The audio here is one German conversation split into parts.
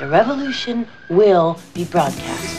The revolution will be broadcast.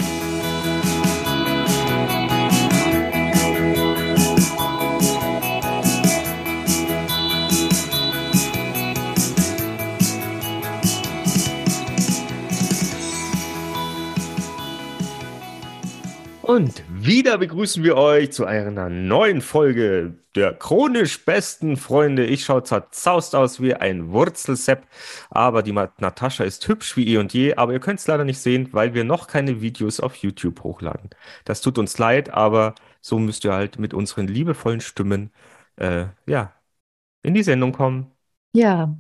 Und wieder begrüßen wir euch zu einer neuen Folge der chronisch besten Freunde. Ich schaue zwar zaust aus wie ein Wurzelsepp, aber die Natascha ist hübsch wie eh und je. Aber ihr könnt es leider nicht sehen, weil wir noch keine Videos auf YouTube hochladen. Das tut uns leid, aber so müsst ihr halt mit unseren liebevollen Stimmen äh, ja, in die Sendung kommen. Ja,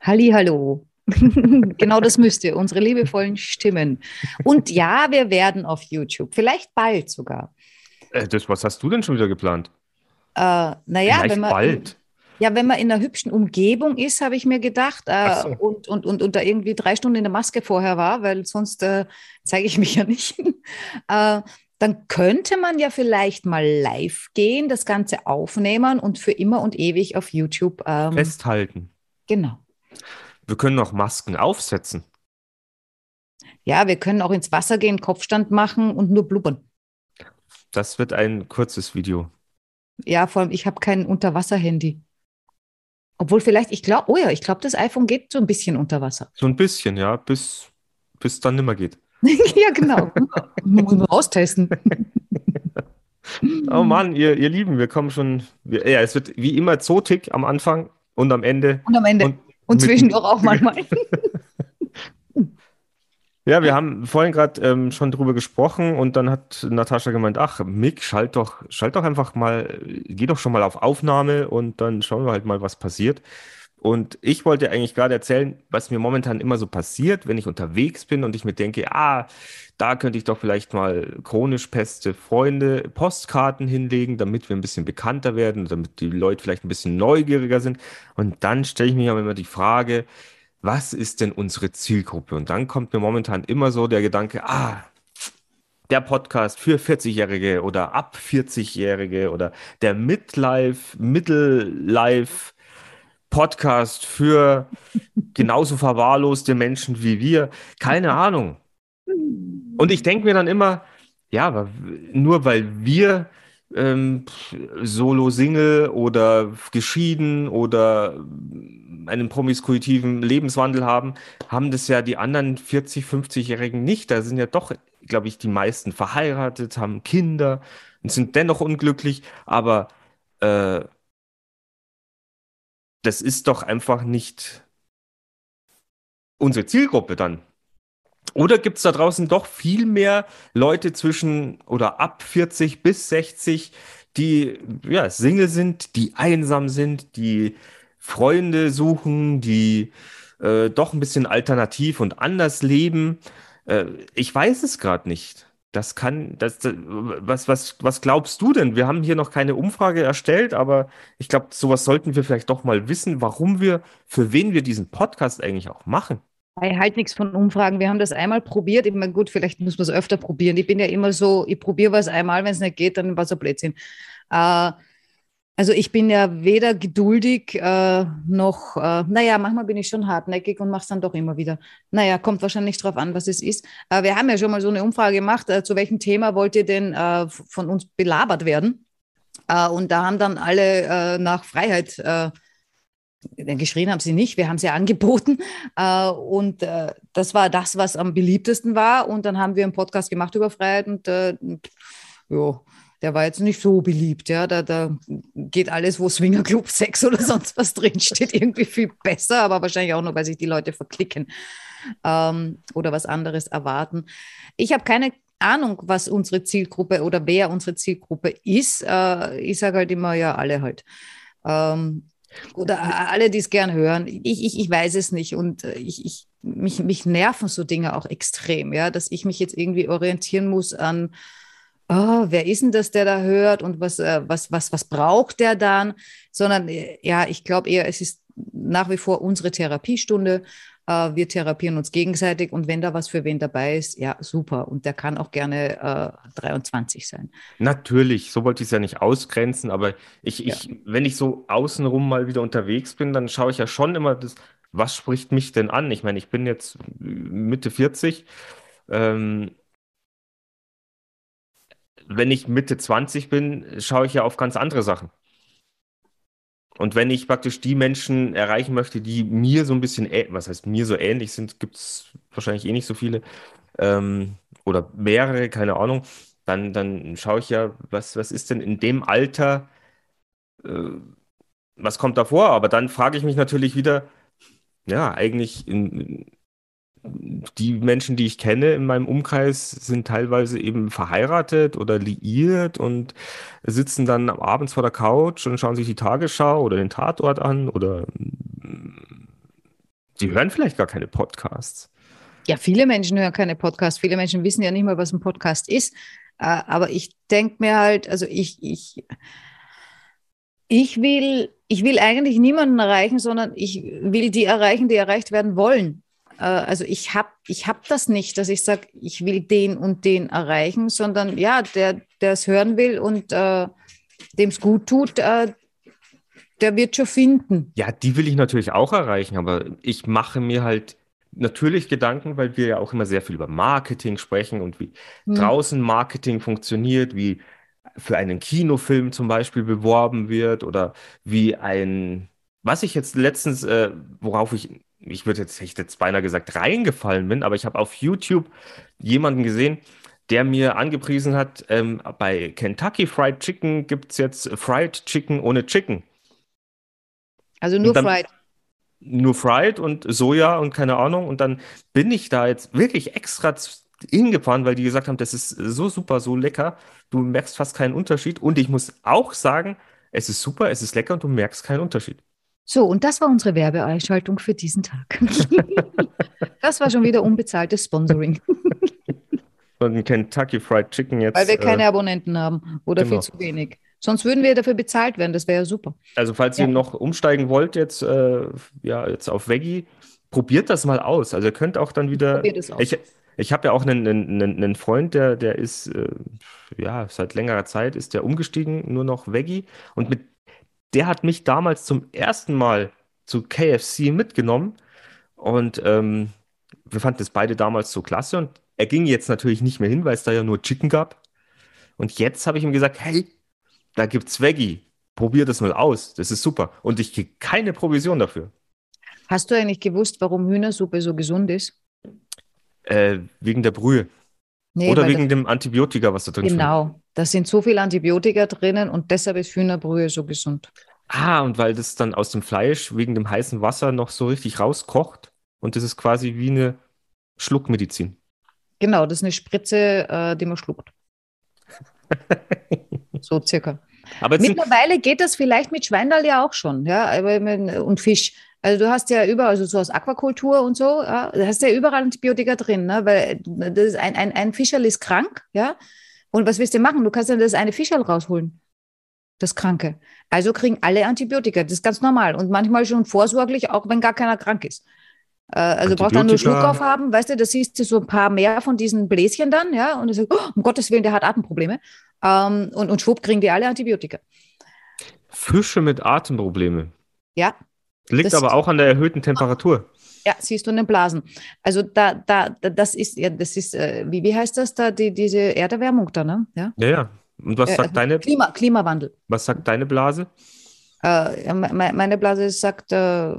Halli, hallo. genau das müsst ihr, unsere liebevollen Stimmen. Und ja, wir werden auf YouTube, vielleicht bald sogar. Äh, das, was hast du denn schon wieder geplant? Äh, naja, wenn man. Bald. Ja, wenn man in einer hübschen Umgebung ist, habe ich mir gedacht, äh, so. und, und, und, und da irgendwie drei Stunden in der Maske vorher war, weil sonst äh, zeige ich mich ja nicht, äh, dann könnte man ja vielleicht mal live gehen, das Ganze aufnehmen und für immer und ewig auf YouTube ähm, festhalten. Genau. Wir können auch Masken aufsetzen. Ja, wir können auch ins Wasser gehen, Kopfstand machen und nur blubbern. Das wird ein kurzes Video. Ja, vor allem, ich habe kein Unterwasser-Handy. Obwohl vielleicht, ich glaube, oh ja, ich glaube, das iPhone geht so ein bisschen unter Wasser. So ein bisschen, ja, bis es dann nimmer geht. ja, genau. Muss man austesten. oh Mann, ihr, ihr Lieben, wir kommen schon. Wir, ja, es wird wie immer zotig am Anfang und am Ende. Und am Ende. Und und zwischendurch auch manchmal. Ja, wir haben vorhin gerade ähm, schon drüber gesprochen und dann hat Natascha gemeint, ach, Mick, schalt doch, schalt doch einfach mal, geh doch schon mal auf Aufnahme und dann schauen wir halt mal, was passiert. Und ich wollte eigentlich gerade erzählen, was mir momentan immer so passiert, wenn ich unterwegs bin und ich mir denke, ah, da könnte ich doch vielleicht mal chronisch peste Freunde Postkarten hinlegen, damit wir ein bisschen bekannter werden, damit die Leute vielleicht ein bisschen neugieriger sind. Und dann stelle ich mir aber immer die Frage, was ist denn unsere Zielgruppe? Und dann kommt mir momentan immer so der Gedanke, ah, der Podcast für 40-Jährige oder ab 40-Jährige oder der Midlife, Middle-Life Podcast für genauso verwahrloste Menschen wie wir. Keine Ahnung. Und ich denke mir dann immer, ja, nur weil wir ähm, Solo-Single oder geschieden oder einen promiskuitiven Lebenswandel haben, haben das ja die anderen 40, 50-Jährigen nicht. Da sind ja doch, glaube ich, die meisten verheiratet, haben Kinder und sind dennoch unglücklich, aber äh, das ist doch einfach nicht unsere Zielgruppe dann. Oder gibt es da draußen doch viel mehr Leute zwischen oder ab 40 bis 60, die ja, Single sind, die einsam sind, die Freunde suchen, die äh, doch ein bisschen alternativ und anders leben? Äh, ich weiß es gerade nicht. Das kann, das, was, was, was glaubst du denn? Wir haben hier noch keine Umfrage erstellt, aber ich glaube, sowas sollten wir vielleicht doch mal wissen, warum wir, für wen wir diesen Podcast eigentlich auch machen. Ich halte nichts von Umfragen. Wir haben das einmal probiert. Ich meine, gut, vielleicht muss man es öfter probieren. Ich bin ja immer so, ich probiere was einmal, wenn es nicht geht, dann war es ein Blödsinn. Äh, also ich bin ja weder geduldig äh, noch, äh, naja, manchmal bin ich schon hartnäckig und mache es dann doch immer wieder. Naja, kommt wahrscheinlich drauf an, was es ist. Äh, wir haben ja schon mal so eine Umfrage gemacht, äh, zu welchem Thema wollt ihr denn äh, von uns belabert werden? Äh, und da haben dann alle nach Freiheit geschrien haben sie nicht, wir haben sie angeboten. und das war das, was am beliebtesten war. Und dann haben wir einen Podcast gemacht über Freiheit und ja der war jetzt nicht so beliebt. Ja, da, da geht alles, wo Swingerclub, Sex oder sonst was drinsteht, irgendwie viel besser, aber wahrscheinlich auch nur, weil sich die Leute verklicken ähm, oder was anderes erwarten. Ich habe keine Ahnung, was unsere Zielgruppe oder wer unsere Zielgruppe ist. Äh, ich sage halt immer, ja, alle halt. Ähm, oder alle, die es gern hören. Ich, ich, ich weiß es nicht. Und äh, ich, ich, mich, mich nerven so Dinge auch extrem, ja, dass ich mich jetzt irgendwie orientieren muss an oh, wer ist denn das, der da hört und was, äh, was, was, was braucht der dann? Sondern äh, ja, ich glaube eher, es ist nach wie vor unsere Therapiestunde. Äh, wir therapieren uns gegenseitig und wenn da was für wen dabei ist, ja, super. Und der kann auch gerne äh, 23 sein. Natürlich, so wollte ich es ja nicht ausgrenzen, aber ich, ich, ja. wenn ich so außenrum mal wieder unterwegs bin, dann schaue ich ja schon immer, das, was spricht mich denn an? Ich meine, ich bin jetzt Mitte 40. Ähm, wenn ich Mitte 20 bin, schaue ich ja auf ganz andere Sachen. Und wenn ich praktisch die Menschen erreichen möchte, die mir so ein bisschen, was heißt mir so ähnlich sind, gibt es wahrscheinlich eh nicht so viele ähm, oder mehrere, keine Ahnung, dann, dann schaue ich ja, was, was ist denn in dem Alter, äh, was kommt da vor? Aber dann frage ich mich natürlich wieder, ja, eigentlich in, die Menschen, die ich kenne in meinem Umkreis, sind teilweise eben verheiratet oder liiert und sitzen dann abends vor der Couch und schauen sich die Tagesschau oder den Tatort an oder die hören vielleicht gar keine Podcasts. Ja, viele Menschen hören keine Podcasts. Viele Menschen wissen ja nicht mal, was ein Podcast ist. Äh, aber ich denke mir halt, also ich, ich, ich will, ich will eigentlich niemanden erreichen, sondern ich will die erreichen, die erreicht werden wollen. Äh, also ich habe ich hab das nicht, dass ich sage, ich will den und den erreichen, sondern ja, der, der es hören will und äh, dem es gut tut, äh, der wird schon finden. Ja, die will ich natürlich auch erreichen, aber ich mache mir halt natürlich Gedanken, weil wir ja auch immer sehr viel über Marketing sprechen und wie hm. draußen Marketing funktioniert, wie für einen Kinofilm zum Beispiel beworben wird oder wie ein, was ich jetzt letztens, äh, worauf ich ich würde jetzt, ich jetzt beinahe gesagt, reingefallen bin, aber ich habe auf YouTube jemanden gesehen, der mir angepriesen hat, ähm, bei Kentucky Fried Chicken gibt es jetzt Fried Chicken ohne Chicken. Also nur dann, Fried. Nur Fried und Soja und keine Ahnung. Und dann bin ich da jetzt wirklich extra hingefahren, weil die gesagt haben, das ist so super, so lecker. Du merkst fast keinen Unterschied. Und ich muss auch sagen, es ist super, es ist lecker und du merkst keinen Unterschied. So, und das war unsere Werbeeinschaltung für diesen Tag. das war schon wieder unbezahltes Sponsoring. Von Kentucky Fried Chicken jetzt. Weil wir keine äh, Abonnenten haben oder genau. viel zu wenig. Sonst würden wir dafür bezahlt werden, das wäre ja super. Also falls ja. ihr noch umsteigen wollt jetzt, äh, ja, jetzt auf Veggie, probiert das mal aus. Also ihr könnt auch dann wieder. Probiert es aus. Ich, ich habe ja auch einen, einen, einen Freund, der, der ist, äh, ja, seit längerer Zeit ist der umgestiegen, nur noch Veggie. Und mit der hat mich damals zum ersten Mal zu KFC mitgenommen und ähm, wir fanden es beide damals so klasse und er ging jetzt natürlich nicht mehr hin, weil es da ja nur Chicken gab. Und jetzt habe ich ihm gesagt, hey, da gibt's Veggie. Probier das mal aus. Das ist super. Und ich kriege keine Provision dafür. Hast du eigentlich gewusst, warum Hühnersuppe so gesund ist? Äh, wegen der Brühe. Nee, Oder wegen dem Antibiotika, was da drin ist. Genau, da sind so viele Antibiotika drinnen und deshalb ist Hühnerbrühe so gesund. Ah, und weil das dann aus dem Fleisch wegen dem heißen Wasser noch so richtig rauskocht und das ist quasi wie eine Schluckmedizin. Genau, das ist eine Spritze, äh, die man schluckt. so circa. Mittlerweile geht das vielleicht mit Schweindal ja auch schon, ja, und Fisch. Also du hast ja überall, also so aus Aquakultur und so, ja, da hast ja überall Antibiotika drin, ne? weil das ist ein, ein, ein Fischerl ist krank, ja. Und was willst du machen? Du kannst dann das eine Fischerl rausholen, das Kranke. Also kriegen alle Antibiotika, das ist ganz normal und manchmal schon vorsorglich, auch wenn gar keiner krank ist. Äh, also braucht dann nur Schluck aufhaben, weißt du, da siehst du so ein paar mehr von diesen Bläschen dann, ja, und du sagst, oh, um Gottes Willen, der hat Atemprobleme. Ähm, und, und schwupp kriegen die alle Antibiotika. Fische mit Atemprobleme. Ja, Liegt aber auch an der erhöhten Temperatur. Ja, siehst du in den Blasen. Also da, da, das ist, ja, das ist, äh, wie, wie heißt das da, die, diese Erderwärmung da, ne? Ja, ja. ja. Und was äh, sagt deine? Klima, Klimawandel. Was sagt deine Blase? Äh, meine Blase sagt, äh,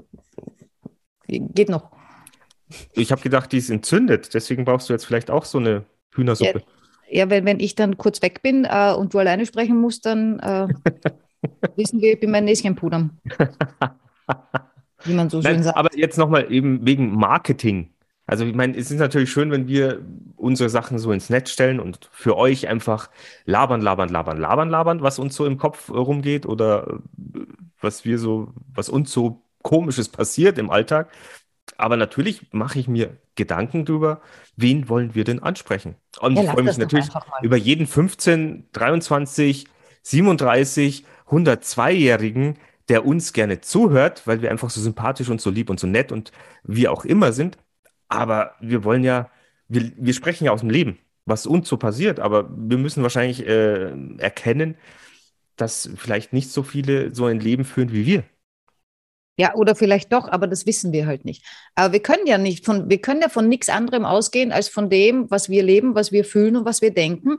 geht noch. Ich habe gedacht, die ist entzündet, deswegen brauchst du jetzt vielleicht auch so eine Hühnersuppe. Ja, ja wenn, wenn ich dann kurz weg bin äh, und du alleine sprechen musst, dann äh, wissen wir, ich bin mein Näschen pudern. Wie man so schön Nein, sagt. Aber jetzt nochmal eben wegen Marketing. Also ich meine, es ist natürlich schön, wenn wir unsere Sachen so ins Netz stellen und für euch einfach labern, labern, labern, labern, labern, was uns so im Kopf rumgeht oder was wir so, was uns so komisches passiert im Alltag. Aber natürlich mache ich mir Gedanken darüber, wen wollen wir denn ansprechen? Und ja, ich freue mich natürlich über jeden 15, 23, 37, 102-Jährigen, der uns gerne zuhört, weil wir einfach so sympathisch und so lieb und so nett und wie auch immer sind. Aber wir wollen ja, wir, wir sprechen ja aus dem Leben, was uns so passiert. Aber wir müssen wahrscheinlich äh, erkennen, dass vielleicht nicht so viele so ein Leben führen wie wir. Ja, oder vielleicht doch, aber das wissen wir halt nicht. Aber wir können ja nicht von, wir können ja von nichts anderem ausgehen als von dem, was wir leben, was wir fühlen und was wir denken.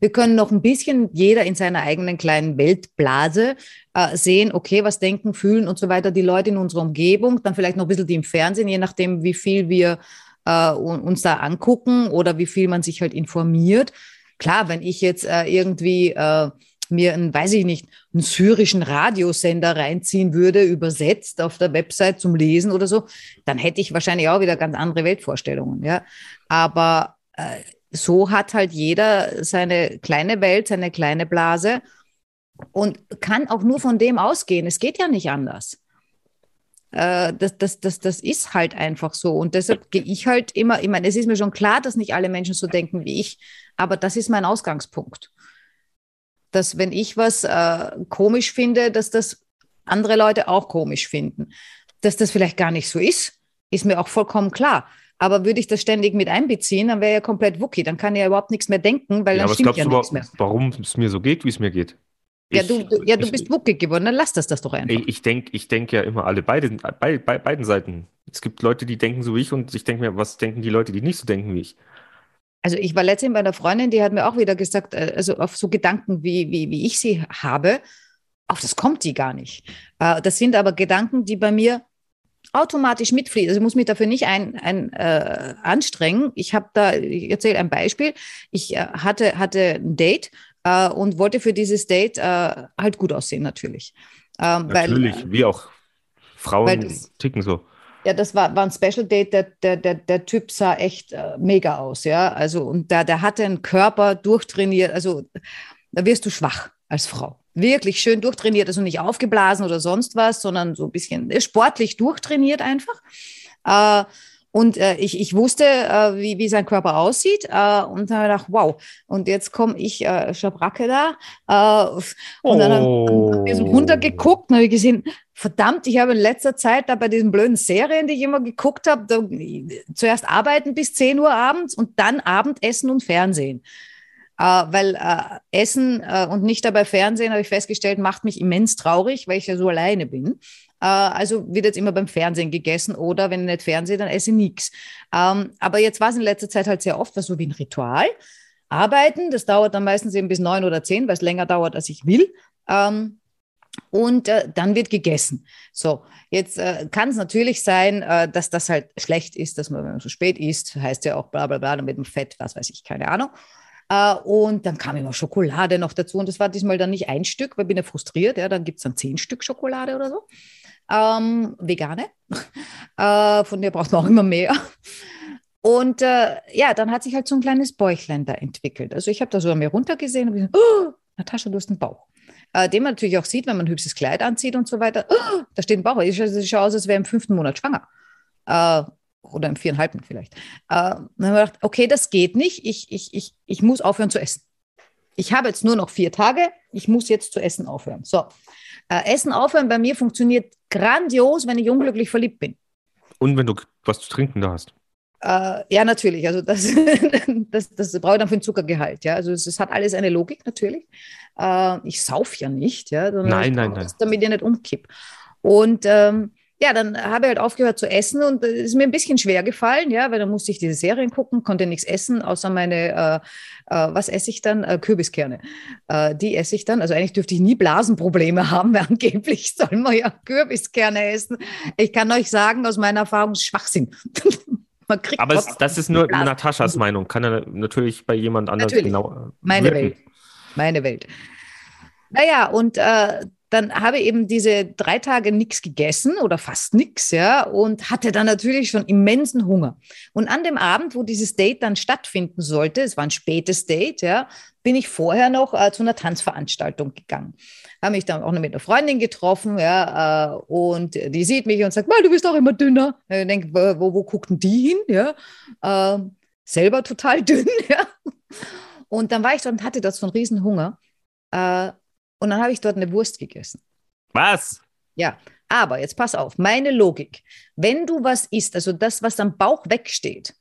Wir können noch ein bisschen jeder in seiner eigenen kleinen Weltblase äh, sehen, okay, was denken, fühlen und so weiter die Leute in unserer Umgebung, dann vielleicht noch ein bisschen die im Fernsehen, je nachdem, wie viel wir äh, uns da angucken oder wie viel man sich halt informiert. Klar, wenn ich jetzt äh, irgendwie äh, mir einen, weiß ich nicht, einen syrischen Radiosender reinziehen würde, übersetzt auf der Website zum Lesen oder so, dann hätte ich wahrscheinlich auch wieder ganz andere Weltvorstellungen. Ja, aber äh, so hat halt jeder seine kleine Welt, seine kleine Blase und kann auch nur von dem ausgehen. Es geht ja nicht anders. Äh, das, das, das, das ist halt einfach so. Und deshalb gehe ich halt immer, ich meine, es ist mir schon klar, dass nicht alle Menschen so denken wie ich, aber das ist mein Ausgangspunkt dass wenn ich was äh, komisch finde, dass das andere Leute auch komisch finden. Dass das vielleicht gar nicht so ist, ist mir auch vollkommen klar. Aber würde ich das ständig mit einbeziehen, dann wäre ja komplett Wookie. Dann kann ich ja überhaupt nichts mehr denken, weil Ja, dann stimmt ja nichts mehr. wa- warum es mir so geht, wie es mir geht? Ja, Ich- du, du, ja, du ich- bist Wookie geworden, dann lass das, das doch einfach. Ich, ich denke ich denk ja immer alle beide, bei, bei beiden Seiten. Es gibt Leute, die denken so wie ich und ich denke mir, was denken die Leute, die nicht so denken wie ich? Also ich war letztens bei einer Freundin, die hat mir auch wieder gesagt, äh, also auf so Gedanken, wie, wie, wie ich sie habe, auf das kommt die gar nicht. Äh, Das sind aber Gedanken, die bei mir automatisch mitfließen. Also ich muss mich dafür nicht ein, ein, äh, anstrengen. Ich habe da, ich erzähle ein Beispiel. Ich äh, hatte, hatte ein Date äh, und wollte für dieses Date äh, halt gut aussehen, natürlich. Ähm, Natürlich, Weil, wie auch Frauen das- ticken so. ja, das war, war ein Special Date. Der, der, der, der Typ sah echt äh, mega aus, ja. Also, und der, der hatte einen Körper durchtrainiert. Also, da wirst du schwach als Frau. Wirklich schön durchtrainiert, also nicht aufgeblasen oder sonst was, sondern so ein bisschen äh, sportlich durchtrainiert einfach. Äh, und äh, ich, ich wusste, äh, wie, wie sein Körper aussieht. Und dann habe ich gedacht, wow. Und jetzt komme ich, äh, Schabracke da. Und dann habe hab ich so Oh. runtergeguckt und habe gesehen, verdammt, ich habe in letzter Zeit da bei diesen blöden Serien, die ich immer geguckt habe, da, zuerst arbeiten bis 10 Uhr abends und dann Abendessen und Fernsehen. Äh, weil äh, Essen äh, und nicht dabei Fernsehen, habe ich festgestellt, macht mich immens traurig, weil ich ja so alleine bin. Also wird jetzt immer beim Fernsehen gegessen oder wenn ich nicht Fernsehen, dann esse ich nichts. Ähm, aber jetzt war es in letzter Zeit halt sehr oft so wie ein Ritual. Arbeiten, das dauert dann meistens eben bis neun oder zehn, weil es länger dauert, als ich will. Ähm, und äh, dann wird gegessen. So, jetzt äh, kann es natürlich sein, äh, dass das halt schlecht ist, dass man, wenn man so spät isst, heißt ja auch bla bla bla, dann mit dem Fett, was weiß ich, keine Ahnung. Äh, und dann kam immer Schokolade noch dazu. Und das war diesmal dann nicht ein Stück, weil ich bin ja frustriert. Ja, dann gibt es dann zehn Stück Schokolade oder so. Ähm, vegane. äh, von der braucht man auch immer mehr. Und äh, ja, dann hat sich halt so ein kleines Bäuchlein da entwickelt. Also ich habe da so an mir runtergesehen und gesagt, oh, Natascha, du hast einen Bauch. Äh, den man natürlich auch sieht, wenn man ein hübsches Kleid anzieht und so weiter. Oh, da steht ein Bauch. Ich schaue schau aus, als wäre im fünften Monat schwanger. Oder im viereinhalbten vielleicht. Äh, dann haben wir gedacht, okay, das geht nicht. Ich, ich, ich, ich muss aufhören zu essen. Ich habe jetzt nur noch vier Tage. Ich muss jetzt zu essen aufhören. So. Äh, essen aufhören bei mir funktioniert grandios, wenn ich unglücklich verliebt bin. Und wenn du was zu trinken da hast. Äh, ja, natürlich. Also das, das, das brauche ich dann für ein Zuckergehalt. Ja, also es, es hat alles eine Logik natürlich. Äh, ich sauf ja nicht, ja, sondern Nein, nein, nein. das, damit ich nicht umkipp. Und ähm, ja, dann habe ich halt aufgehört zu essen und es ist mir ein bisschen schwer gefallen, ja, weil dann musste ich diese Serien gucken, konnte nichts essen, außer meine, äh, äh, was esse ich dann? Äh, Kürbiskerne. Äh, die esse ich dann. Also eigentlich dürfte ich nie Blasenprobleme haben, weil angeblich soll man ja Kürbiskerne essen. Ich kann euch sagen, aus meiner Erfahrung, Schwachsinn. man kriegt Aber es, das ist nur Blasen. Nataschas Meinung. Kann er natürlich bei jemand anders Natürlich. genau äh, Meine wirken. Welt. Meine Welt. Naja, und äh, dann habe ich eben diese drei Tage nichts gegessen oder fast nichts, ja, und hatte dann natürlich schon immensen Hunger. Und an dem Abend, wo dieses Date dann stattfinden sollte, es war ein spätes Date, ja, bin ich vorher noch äh, zu einer Tanzveranstaltung gegangen. Habe mich dann auch noch mit einer Freundin getroffen, ja, äh, und die sieht mich und sagt, "Mal, du bist auch immer dünner. Ich denke, wo, wo guckt denn die hin, ja? Äh, selber total dünn, ja. Und dann war ich dort und hatte dort so einen riesen Hunger. Äh, und dann habe ich dort eine Wurst gegessen. Was? Ja, aber jetzt pass auf, meine Logik. Wenn du was isst, also das, was am Bauch wegsteht,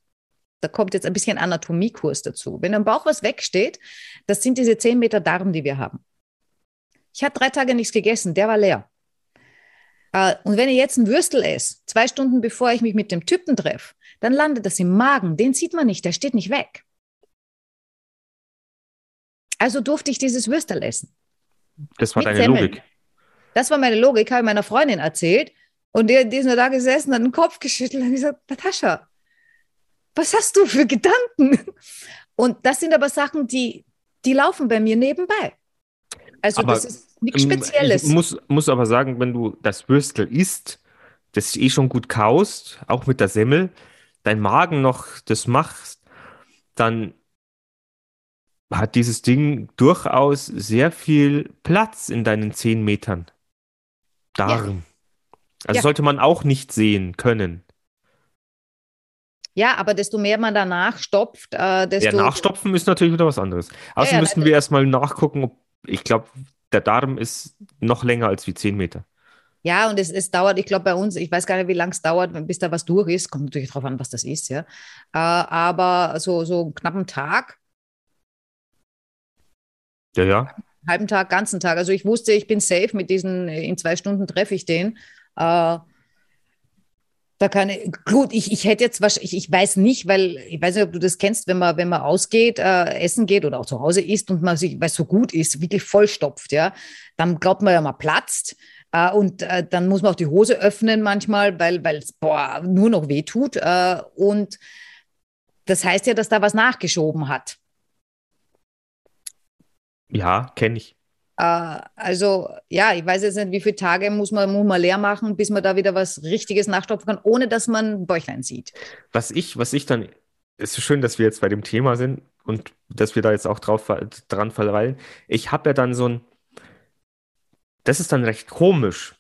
da kommt jetzt ein bisschen Anatomiekurs dazu. Wenn am Bauch was wegsteht, das sind diese 10 Meter Darm, die wir haben. Ich hatte drei Tage nichts gegessen, der war leer. Äh, und wenn ich jetzt ein Würstel esse, zwei Stunden bevor ich mich mit dem Typen treffe, dann landet das im Magen. Den sieht man nicht, der steht nicht weg. Also durfte ich dieses Würstel essen. Das war Mit deine Semmeln. Logik. Das war meine Logik, habe ich meiner Freundin erzählt. Und die, die ist nur da gesessen, hat den Kopf geschüttelt und gesagt, Natascha, was hast du für Gedanken? Und das sind aber Sachen, die, die laufen bei mir nebenbei. Also Aber, das ist nichts Ähm, Spezielles. Ich muss, muss aber sagen, wenn du das Würstel isst, das eh schon gut kaust, auch mit der Semmel, dein Magen noch das machst, dann hat dieses Ding durchaus sehr viel Platz in deinen 10 Metern Darm. Also Ja. sollte man auch nicht sehen können. Ja, aber desto mehr man danach stopft, äh, desto. Ja, nachstopfen ist natürlich wieder was anderes. Außerdem ja, müssen wir erstmal nachgucken, ob, ich glaube, der Darm ist noch länger als wie 10 Meter. Ja, und es, es dauert, ich glaube, bei uns, ich weiß gar nicht, wie lange es dauert, bis da was durch ist. Kommt natürlich drauf an, was das ist, ja. Äh, aber so, so einen knappen Tag, Ja, ja. halben Tag, ganzen Tag. Also ich wusste, ich bin safe mit diesen, in zwei Stunden treffe ich den. Äh, da kann ich, gut, ich, ich hätte jetzt wahrscheinlich, ich, weiß nicht, weil ich weiß nicht, ob du das kennst, wenn man, wenn man ausgeht, äh, essen geht oder auch zu Hause isst und man sich, weil es so gut ist, wirklich vollstopft, ja, dann glaubt man ja, man platzt. Äh, und äh, dann muss man auch die Hose öffnen manchmal, weil es nur noch weh tut. Äh, und das heißt ja, dass da was nachgeschoben hat. Ja, kenne ich. Äh, also, ja, ich weiß jetzt nicht, wie viele Tage muss man, muss man leer machen, bis man da wieder was Richtiges nachstopfen kann, ohne dass man ein Bäuchlein sieht. Was ich, was ich dann, es ist schön, dass wir jetzt bei dem Thema sind und dass wir da jetzt auch drauf, dran verweilen. Ich habe ja dann so ein, das ist dann recht komisch.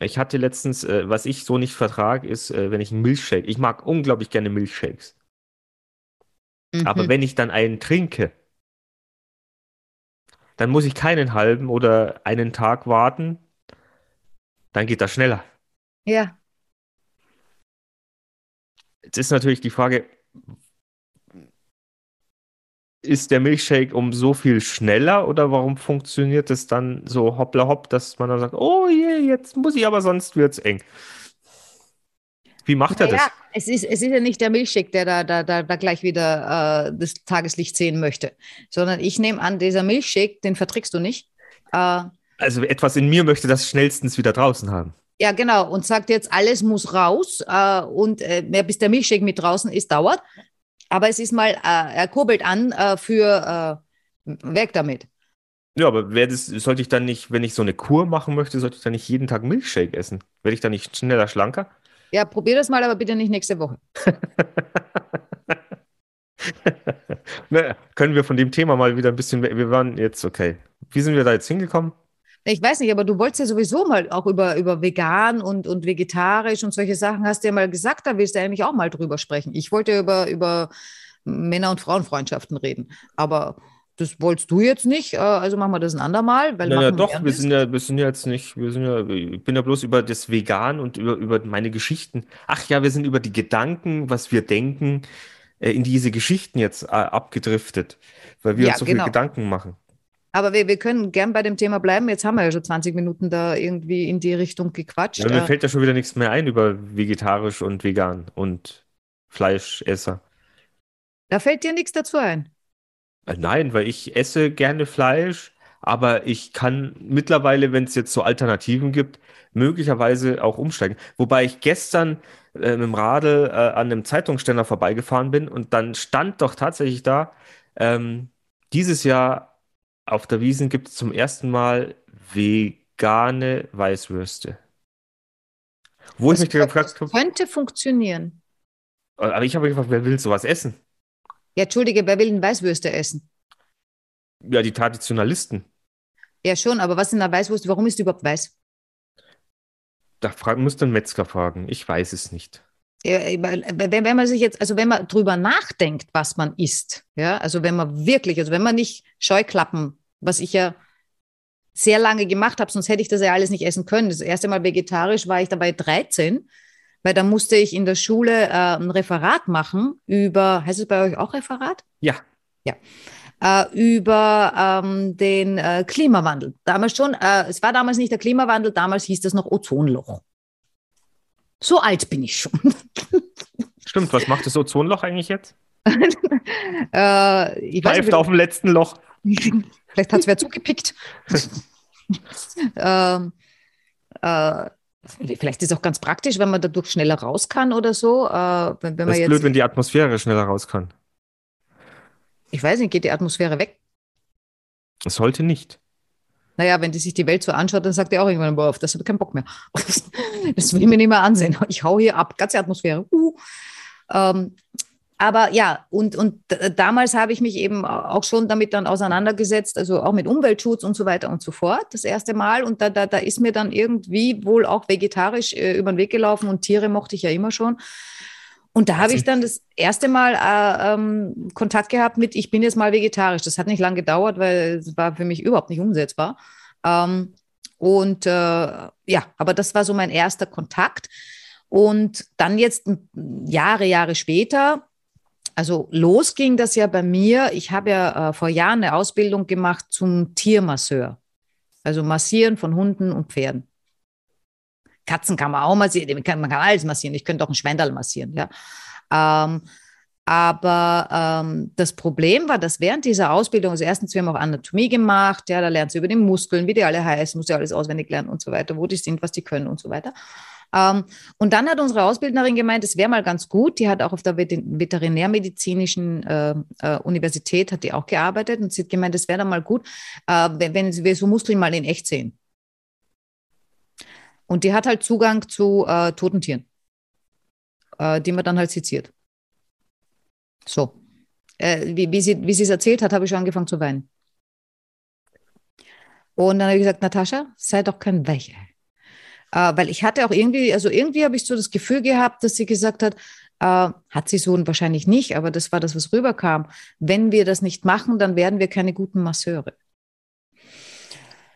Ich hatte letztens, äh, was ich so nicht vertrage, ist, äh, wenn ich einen Milchshake, ich mag unglaublich gerne Milchshakes. Aber Mhm. wenn ich dann einen trinke, dann muss ich keinen halben oder einen Tag warten, dann geht das schneller. Ja, Jetzt ist natürlich die Frage, ist der Milchshake um so viel schneller oder warum funktioniert es dann so hoppla hopp, dass man dann sagt, oh je, jetzt muss ich aber sonst wird's eng. Wie macht er das? ja, es ist, es ist ja nicht der Milchshake, der da, da, da, da gleich wieder äh, das Tageslicht sehen möchte, sondern ich nehme an, dieser Milchshake, den verträgst du nicht. Äh, Also etwas in mir möchte das schnellstens wieder draußen haben. ja, genau, und sagt jetzt, alles muss raus äh, und äh, ja, bis der Milchshake mit draußen ist, dauert. Aber es ist mal, äh, er kurbelt an äh, für äh, weg damit. Ja, aber wer das, sollte ich dann nicht, wenn ich so eine Kur machen möchte, sollte ich dann nicht jeden Tag Milchshake essen? Werde ich dann nicht schneller schlanker? Ja, probier das mal, aber bitte nicht nächste Woche. Ne, können wir von dem Thema mal wieder ein bisschen, wir waren jetzt, okay. Wie sind wir da jetzt hingekommen? Ich weiß nicht, aber du wolltest ja sowieso mal auch über, über vegan und, und vegetarisch und solche Sachen, hast du ja mal gesagt, da willst du eigentlich auch mal drüber sprechen. Ich wollte ja über, über Männer- und Frauenfreundschaften reden, aber das wolltest du jetzt nicht, äh, also machen wir das ein andermal. Weil Na ja, doch, wir sind ja, wir sind ja jetzt nicht, wir sind ja, ich bin ja bloß über das Vegan und über, über meine Geschichten. Ach ja, wir sind über die Gedanken, was wir denken, äh, in diese Geschichten jetzt äh, abgedriftet, weil wir Ja, uns so genau. Gedanken machen. Aber wir, wir können gern bei dem Thema bleiben. Jetzt haben wir ja schon 20 Minuten da irgendwie in die Richtung gequatscht. Ja, mir fällt ja schon wieder nichts mehr ein über vegetarisch und vegan und Fleischesser. da fällt dir nichts dazu ein. Äh, Nein, weil ich esse gerne Fleisch, aber ich kann mittlerweile, wenn es jetzt so Alternativen gibt, möglicherweise auch umsteigen. Wobei ich gestern äh, mit dem Radl äh, an einem Zeitungsständer vorbeigefahren bin und dann stand doch tatsächlich da, ähm, dieses Jahr auf der Wiesn gibt es zum ersten Mal vegane Weißwürste. Wo ich Das mich gefragt das habe, könnte funktionieren. aber ich habe gefragt, wer will sowas essen? Ja, Entschuldige, wer will denn Weißwürste essen? Ja, die Traditionalisten. Ja, schon, aber was in der Weißwurst, warum ist die überhaupt weiß? Da frag, du einen Metzger fragen. Ich weiß es nicht. Ja, wenn, wenn man sich jetzt, also wenn man drüber nachdenkt, was man isst, ja, also wenn man wirklich, also wenn man nicht Scheuklappen, was ich ja sehr lange gemacht habe, sonst hätte ich das ja alles nicht essen können. Das erste Mal vegetarisch war ich dabei 13, weil da musste ich in der Schule äh, ein Referat machen über, heißt es bei euch auch Referat? Ja. äh, über ähm, den äh, Klimawandel. Damals schon, äh, es war damals nicht der Klimawandel, damals hieß das noch Ozonloch. So alt bin ich schon. Stimmt, was macht das Ozonloch eigentlich jetzt? äh, ich Pfeift auf dem letzten Loch. Vielleicht hat es wer zugepickt. ähm, äh, vielleicht ist es auch ganz praktisch, wenn man dadurch schneller raus kann oder so. Äh, wenn, wenn Das man ist blöd, wenn die Atmosphäre schneller raus kann. ich weiß nicht, geht die Atmosphäre weg? Sollte nicht. Naja, wenn die sich die Welt so anschaut, dann sagt die auch irgendwann, boah, auf das habe ich keinen Bock mehr. Das will ich mir nicht mehr ansehen. Ich hau hier ab, ganze Atmosphäre. Uh. Ähm, aber ja, und, und damals habe ich mich eben auch schon damit dann auseinandergesetzt, also auch mit Umweltschutz und so weiter und so fort, das erste Mal. Und da, da, da ist mir dann irgendwie wohl auch vegetarisch äh, über den Weg gelaufen und Tiere mochte ich ja immer schon. Und da habe ich dann das erste Mal äh, ähm, Kontakt gehabt mit, ich bin jetzt mal vegetarisch. Das hat nicht lange gedauert, weil es war für mich überhaupt nicht umsetzbar. Ähm, und äh, ja, aber das war so mein erster Kontakt. Und dann jetzt Jahre, Jahre später, also los ging das ja bei mir. Ich habe ja äh, vor Jahren eine Ausbildung gemacht zum Tiermasseur. Also Massieren von Hunden und Pferden. Katzen kann man auch massieren, man kann, man kann alles massieren. Ich könnte auch ein Schweinderl massieren, ja. Ähm, aber ähm, das Problem war, dass während dieser Ausbildung, also erstens, wir haben auch Anatomie gemacht, ja, da lernst du über die Muskeln, wie die alle heißen, musst du alles auswendig lernen und so weiter, wo die sind, was die können und so weiter. Ähm, und dann hat unsere Ausbildnerin gemeint, es wäre mal ganz gut, die hat auch auf der Vet- Veterinärmedizinischen äh, äh, Universität, hat die auch gearbeitet und sie hat gemeint, es wäre dann mal gut, äh, wenn, wenn wir so Muskeln mal in echt sehen. Und die hat halt Zugang zu äh, toten Tieren, äh, die man dann halt seziert. So. Äh, wie, wie sie wie es erzählt hat, habe ich schon angefangen zu weinen. Und dann habe ich gesagt, Natascha, sei doch kein Weichei. Äh, weil ich hatte auch irgendwie, also irgendwie habe ich so das Gefühl gehabt, dass sie gesagt hat, äh, hat sie so wahrscheinlich nicht, aber das war das, was rüberkam. Wenn wir das nicht machen, dann werden wir keine guten Masseure.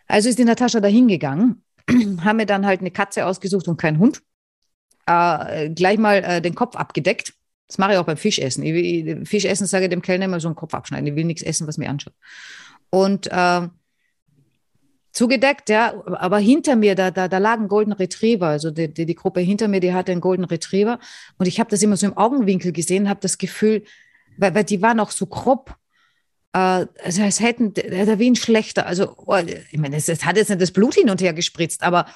Also ist die Natascha da hingegangen, haben mir dann halt eine Katze ausgesucht und keinen Hund. Äh, gleich mal äh, den Kopf abgedeckt. Das mache ich auch beim Fischessen. Ich, will- Fischessen sage ich dem Kellner immer so einen Kopf abschneiden. Ich will nichts essen, was mir anschaut. Und äh, zugedeckt, ja, aber hinter mir, da, da, da lag ein Golden Retriever, also die, die, die Gruppe hinter mir, die hatte einen Golden Retriever. Und ich habe das immer so im Augenwinkel gesehen, habe das Gefühl, weil, weil die waren auch so grob, äh, also als hätten, der wie ein schlechter, also oh, ich meine, es, es hat jetzt nicht das Blut hin und her gespritzt, aber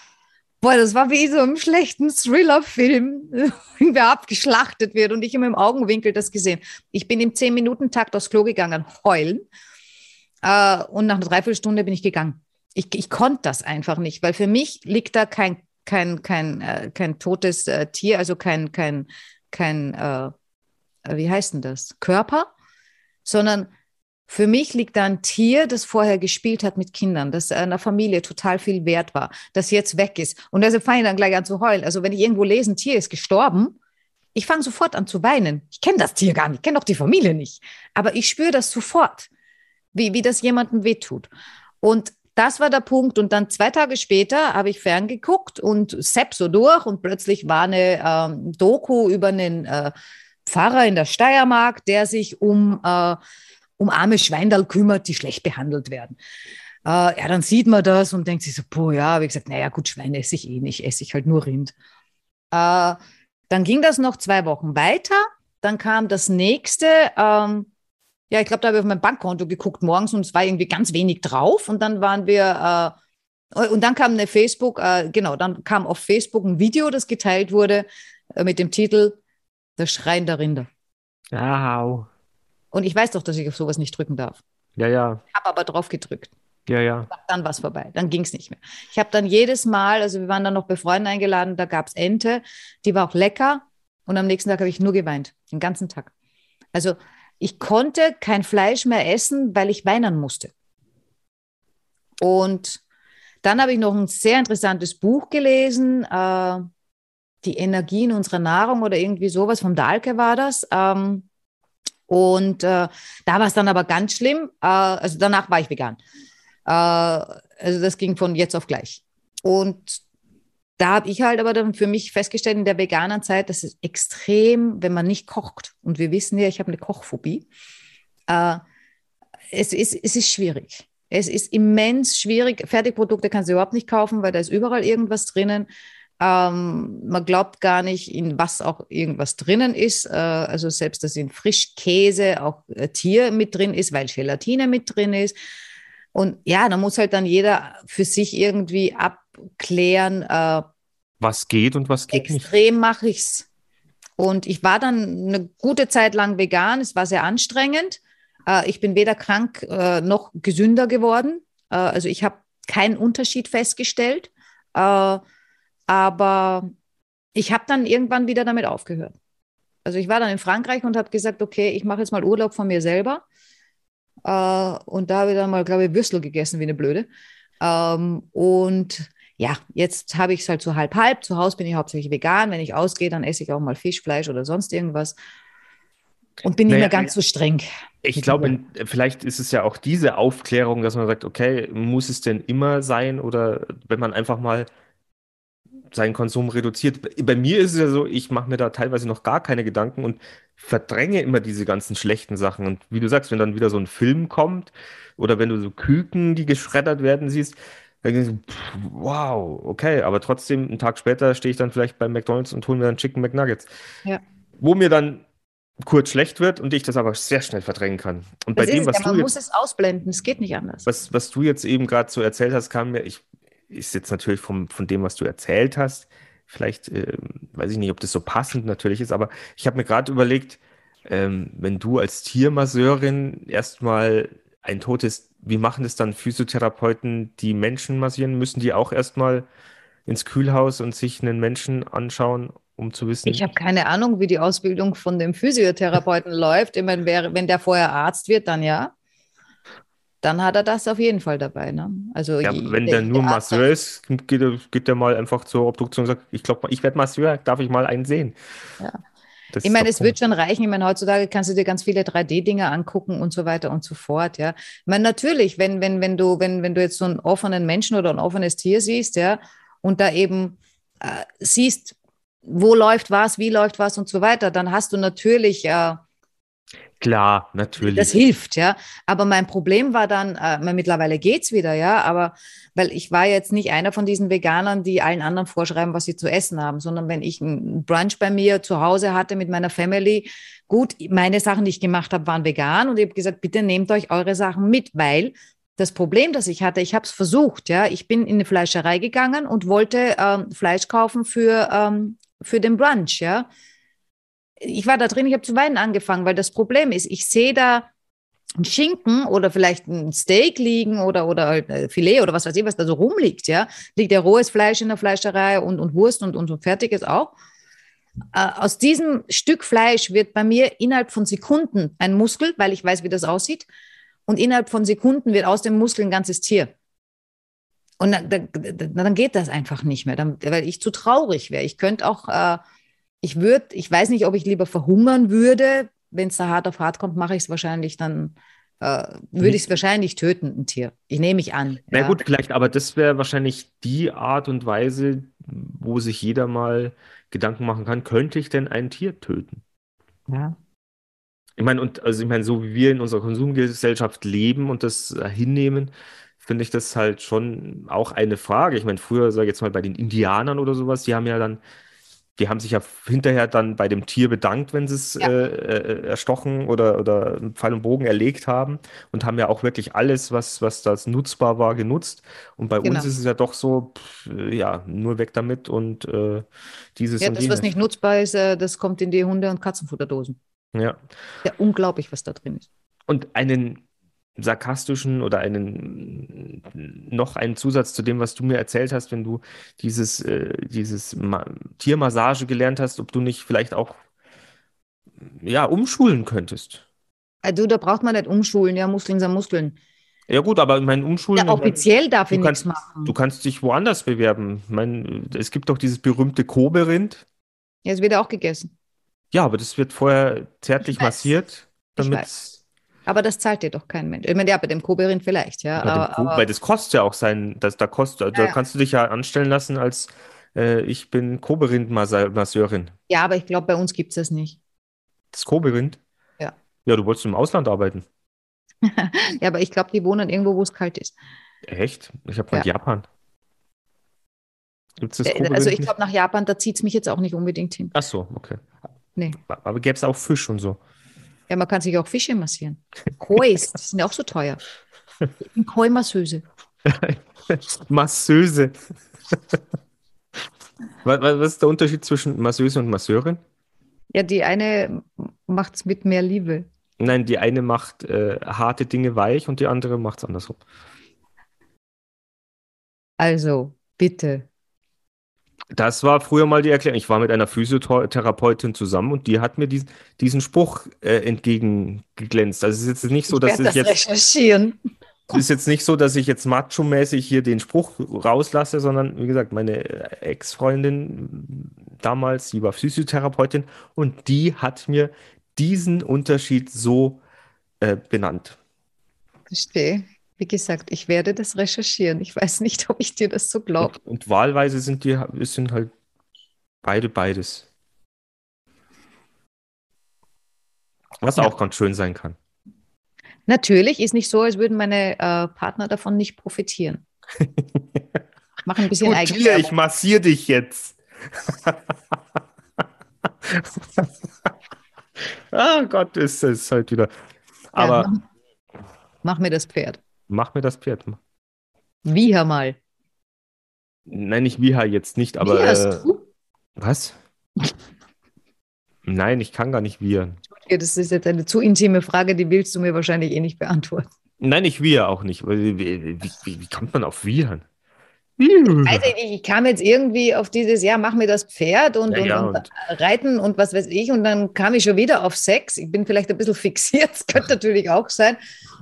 boah, das war wie so im schlechten Thriller-Film, wenn wer abgeschlachtet wird und ich immer im Augenwinkel das gesehen. Ich bin im 10-Minuten-Takt aufs Klo gegangen, heulen. Äh, und nach einer Dreiviertelstunde bin ich gegangen ich, ich konnte das einfach nicht, weil für mich liegt da kein, kein, kein, äh, kein totes äh, Tier, also kein, kein, kein äh, wie heißt denn das, Körper, sondern für mich liegt da ein Tier, das vorher gespielt hat mit Kindern, das einer Familie total viel wert war, das jetzt weg ist. Und also fange ich dann gleich an zu heulen. Also wenn ich irgendwo lese, ein Tier ist gestorben, ich fange sofort an zu weinen. Ich kenne das Tier gar nicht, ich kenne auch die Familie nicht. Aber ich spüre das sofort, wie, wie das jemandem wehtut. Und das war der Punkt. Und dann zwei Tage später habe ich ferngeguckt und sepp so durch und plötzlich war eine ähm, Doku über einen äh, Pfarrer in der Steiermark, der sich um, äh, um arme Schweindal kümmert, die schlecht behandelt werden. Äh, ja, dann sieht man das und denkt sich so, boah, ja, habe ich gesagt, naja, gut, Schweine esse ich eh nicht, esse ich halt nur Rind. Äh, dann ging das noch zwei Wochen weiter. Dann kam das nächste, ähm, ja, ich glaube, da habe ich auf mein Bankkonto geguckt morgens und es war irgendwie ganz wenig drauf. Und dann waren wir, äh, und dann kam eine Facebook, äh, genau, dann kam auf Facebook ein Video, das geteilt wurde äh, mit dem Titel Das Schreien der Rinder. Au. Und ich weiß doch, dass ich auf sowas nicht drücken darf. Ja, ja, Ich habe aber drauf gedrückt. ja, ja. Dann war es vorbei. Dann ging es nicht mehr. Ich habe dann jedes Mal, also wir waren dann noch bei Freunden eingeladen, da gab es Ente, die war auch lecker. Und am nächsten Tag habe ich nur geweint, den ganzen Tag. Also ich konnte kein Fleisch mehr essen, weil ich weinen musste. Und dann habe ich noch ein sehr interessantes Buch gelesen, äh, Die Energien unserer Nahrung oder irgendwie sowas, vom Dahlke war das. Ähm, und äh, da war es dann aber ganz schlimm. Äh, also danach war ich vegan. Äh, also das ging von jetzt auf gleich. Und da habe ich halt aber dann für mich festgestellt in der veganen Zeit, dass es extrem, wenn man nicht kocht, und wir wissen ja, ich habe eine Kochphobie, äh, es ist, es ist schwierig. Es ist immens schwierig. Fertigprodukte kannst du überhaupt nicht kaufen, weil da ist überall irgendwas drinnen. Ähm, man glaubt gar nicht, in was auch irgendwas drinnen ist. Äh, also selbst, dass in Frischkäse auch äh, Tier mit drin ist, weil Gelatine mit drin ist. Und ja, da muss halt dann jeder für sich irgendwie abklären. Äh, was geht und was geht extrem nicht. Extrem mache ich es. Und ich war dann eine gute Zeit lang vegan. Es war sehr anstrengend. Äh, ich bin weder krank äh, noch gesünder geworden. Äh, also ich habe keinen Unterschied festgestellt. Äh, aber ich habe dann irgendwann wieder damit aufgehört. Also ich war dann in Frankreich und habe gesagt, okay, ich mache jetzt mal Urlaub von mir selber. Äh, und da habe ich dann mal, glaube ich, Würstel gegessen wie eine Blöde. Ähm, und ja, jetzt habe ich es halt so halb-halb. Zu Hause bin ich hauptsächlich vegan. Wenn ich ausgehe, dann esse ich auch mal Fisch, Fleisch oder sonst irgendwas. Und bin nicht naja, mehr ganz so streng. Ich glaube, vielleicht ist es ja auch diese Aufklärung, dass man sagt, okay, muss es denn immer sein? Oder wenn man einfach mal seinen Konsum reduziert. Bei mir ist es ja so, ich mache mir da teilweise noch gar keine Gedanken und verdränge immer diese ganzen schlechten Sachen. Und wie du sagst, wenn dann wieder so ein Film kommt oder wenn du so Küken, die geschreddert werden, siehst, du, wow, okay, aber trotzdem, einen Tag später stehe ich dann vielleicht bei McDonalds und hole mir dann Chicken McNuggets. Ja. Wo mir dann kurz schlecht wird und ich das aber sehr schnell verdrängen kann. Und bei dem, was ja, man du muss es ausblenden, es geht nicht anders. Was, was du jetzt eben gerade so erzählt hast, kam mir, ich ist jetzt natürlich vom, von dem, was du erzählt hast, vielleicht, äh, weiß ich nicht, ob das so passend natürlich ist, aber ich habe mir gerade überlegt, ähm, wenn du als Tiermasseurin erstmal ein totes, wie machen das dann Physiotherapeuten, die Menschen massieren? Müssen die auch erstmal ins Kühlhaus und sich einen Menschen anschauen, um zu wissen? Ich habe keine Ahnung, wie die Ausbildung von dem Physiotherapeuten läuft. Ich meine, wenn der vorher Arzt wird, dann ja dann hat er das auf jeden Fall dabei. Ne? Also ja, wenn der, der nur der Masseur ist, geht er, geht er mal einfach zur Obduktion und sagt, ich glaube, ich werde Masseur, darf ich mal einen sehen? Ja. Das ich meine, es wird schon reichen. Ich meine, heutzutage kannst du dir ganz viele 3D-Dinge angucken und so weiter und so fort, ja. Ich meine, natürlich, wenn, wenn, wenn du, wenn, wenn du jetzt so einen offenen Menschen oder ein offenes Tier siehst, ja, und da eben äh, siehst, wo läuft was, wie läuft was und so weiter, dann hast du natürlich äh, Klar, natürlich. Das hilft, ja. Aber mein Problem war dann, äh, mittlerweile geht's wieder, ja, aber weil ich war jetzt nicht einer von diesen Veganern, die allen anderen vorschreiben, was sie zu essen haben, sondern wenn ich einen Brunch bei mir zu Hause hatte mit meiner Family, gut, meine Sachen, die ich gemacht habe, waren vegan und ich habe gesagt, bitte nehmt euch eure Sachen mit, weil das Problem, das ich hatte, ich habe es versucht, ja. Ich bin in eine Fleischerei gegangen und wollte ähm, Fleisch kaufen für, ähm, für den Brunch, ja ich war da drin, ich habe zu weinen angefangen, weil das Problem ist, ich sehe da ein Schinken oder vielleicht ein Steak liegen oder, oder halt Filet oder was weiß ich, was da so rumliegt, ja. Liegt ja rohes Fleisch in der Fleischerei und, und Wurst und, und so fertiges auch. Äh, aus diesem Stück Fleisch wird bei mir innerhalb von Sekunden ein Muskel, weil ich weiß, wie das aussieht. Und innerhalb von Sekunden wird aus dem Muskel ein ganzes Tier. Und dann, dann, dann geht das einfach nicht mehr, dann, weil ich zu traurig wäre. Ich könnte auch äh, ich würde, ich weiß nicht, ob ich lieber verhungern würde. Wenn es da hart auf hart kommt, mache ich es wahrscheinlich dann, äh, würde ich es wahrscheinlich töten, ein Tier. Ich nehme mich an. Na ja. gut, vielleicht, aber das wäre wahrscheinlich die Art und Weise, wo sich jeder mal Gedanken machen kann, könnte ich denn ein Tier töten? Ja. Ich meine, und also ich meine, so wie wir in unserer Konsumgesellschaft leben und das hinnehmen, finde ich das halt schon auch eine Frage. Ich meine, früher, sage ich jetzt mal, bei den Indianern oder sowas, die haben ja dann die haben sich ja hinterher dann bei dem Tier bedankt, wenn sie es ja. äh, äh erstochen oder, oder Pfeil und Bogen erlegt haben und haben ja auch wirklich alles, was, was das nutzbar war, genutzt. Und bei genau. uns ist es ja doch so, pff, ja, nur weg damit und äh, dieses ja, und das, was nicht nutzbar ist, äh, das kommt in die Hunde- und Katzenfutterdosen. Ja. Ja, unglaublich, was da drin ist. Und einen sarkastischen oder einen noch einen Zusatz zu dem, was du mir erzählt hast, wenn du dieses, äh, dieses Tiermassage gelernt hast, ob du nicht vielleicht auch ja, umschulen könntest. Also da braucht man nicht umschulen, ja, Muskeln sind Muskeln. Ja gut, aber ich meine, umschulen. Ja, offiziell darf ich nichts machen. Du kannst dich woanders bewerben. Ich meine, es gibt doch dieses berühmte Kobe-Rind. Ja, es wird auch gegessen. Ja, aber das wird vorher zärtlich massiert, damit aber das zahlt dir doch kein Mensch. Ich meine, ja, bei dem Koberin vielleicht, ja. Aber, aber, weil das kostet ja auch sein, das, da kostet, ja, da kannst du dich ja anstellen lassen als äh, ich bin Koberin-Masseurin. Ja, aber ich glaube, bei uns gibt es das nicht. Das Koberin? Ja. Ja, du wolltest im Ausland arbeiten. ja, aber ich glaube, die wohnen irgendwo, wo es kalt ist. Echt? Ich habe halt Japan. Gibt's das äh, also ich glaube, nach Japan, da zieht es mich jetzt auch nicht unbedingt hin. Ach so, okay. Nee. Aber gäbe es auch Fisch und so? Ja, man kann sich auch Fische massieren. Kois, die sind auch so teuer. Ich bin Koi-Masseuse. Masseuse. was, was ist der Unterschied zwischen Masseuse und Masseurin? Ja, die eine macht es mit mehr Liebe. Nein, die eine macht äh, harte Dinge weich und die andere macht es andersrum. Also, bitte. Das war früher mal die Erklärung. Ich war mit einer Physiotherapeutin zusammen und die hat mir diesen, diesen Spruch äh, entgegengeglänzt. Also es ist jetzt nicht so, dass ich, das jetzt recherchieren. Es ist jetzt nicht so, dass ich jetzt macho-mäßig hier den Spruch rauslasse, sondern wie gesagt, meine Ex-Freundin damals, die war Physiotherapeutin und die hat mir diesen Unterschied so äh, benannt. Verstehe. Wie gesagt, ich werde das recherchieren. Ich weiß nicht, ob ich dir das so glaube. Und, und, wahlweise sind die sind halt beide beides. Was ja. auch ganz schön sein kann. Natürlich ist nicht so, als würden meine äh, Partner davon nicht profitieren. Mach ein bisschen Gut, hier, ich massiere dich jetzt. ah Gott, ist es halt wieder. Aber ja, mach, mach, mir das Pferd. Mach mir das Pferd. Wieha mal. Nein, nicht Wieha jetzt nicht, aber. Wie hast äh, du? Was? Nein, ich kann gar nicht wiehern. Das ist jetzt eine zu intime Frage, die willst du mir wahrscheinlich eh nicht beantworten. Nein, ich wiehe auch nicht. Wie, wie, wie, wie kommt man auf Wiehern? Ich, ich, kam jetzt irgendwie auf dieses, ja, mach mir das Pferd und, ja, ja, und, und, Reiten und was weiß ich. Und dann kam ich schon wieder auf Sex. Ich bin vielleicht ein bisschen fixiert, das könnte natürlich auch sein.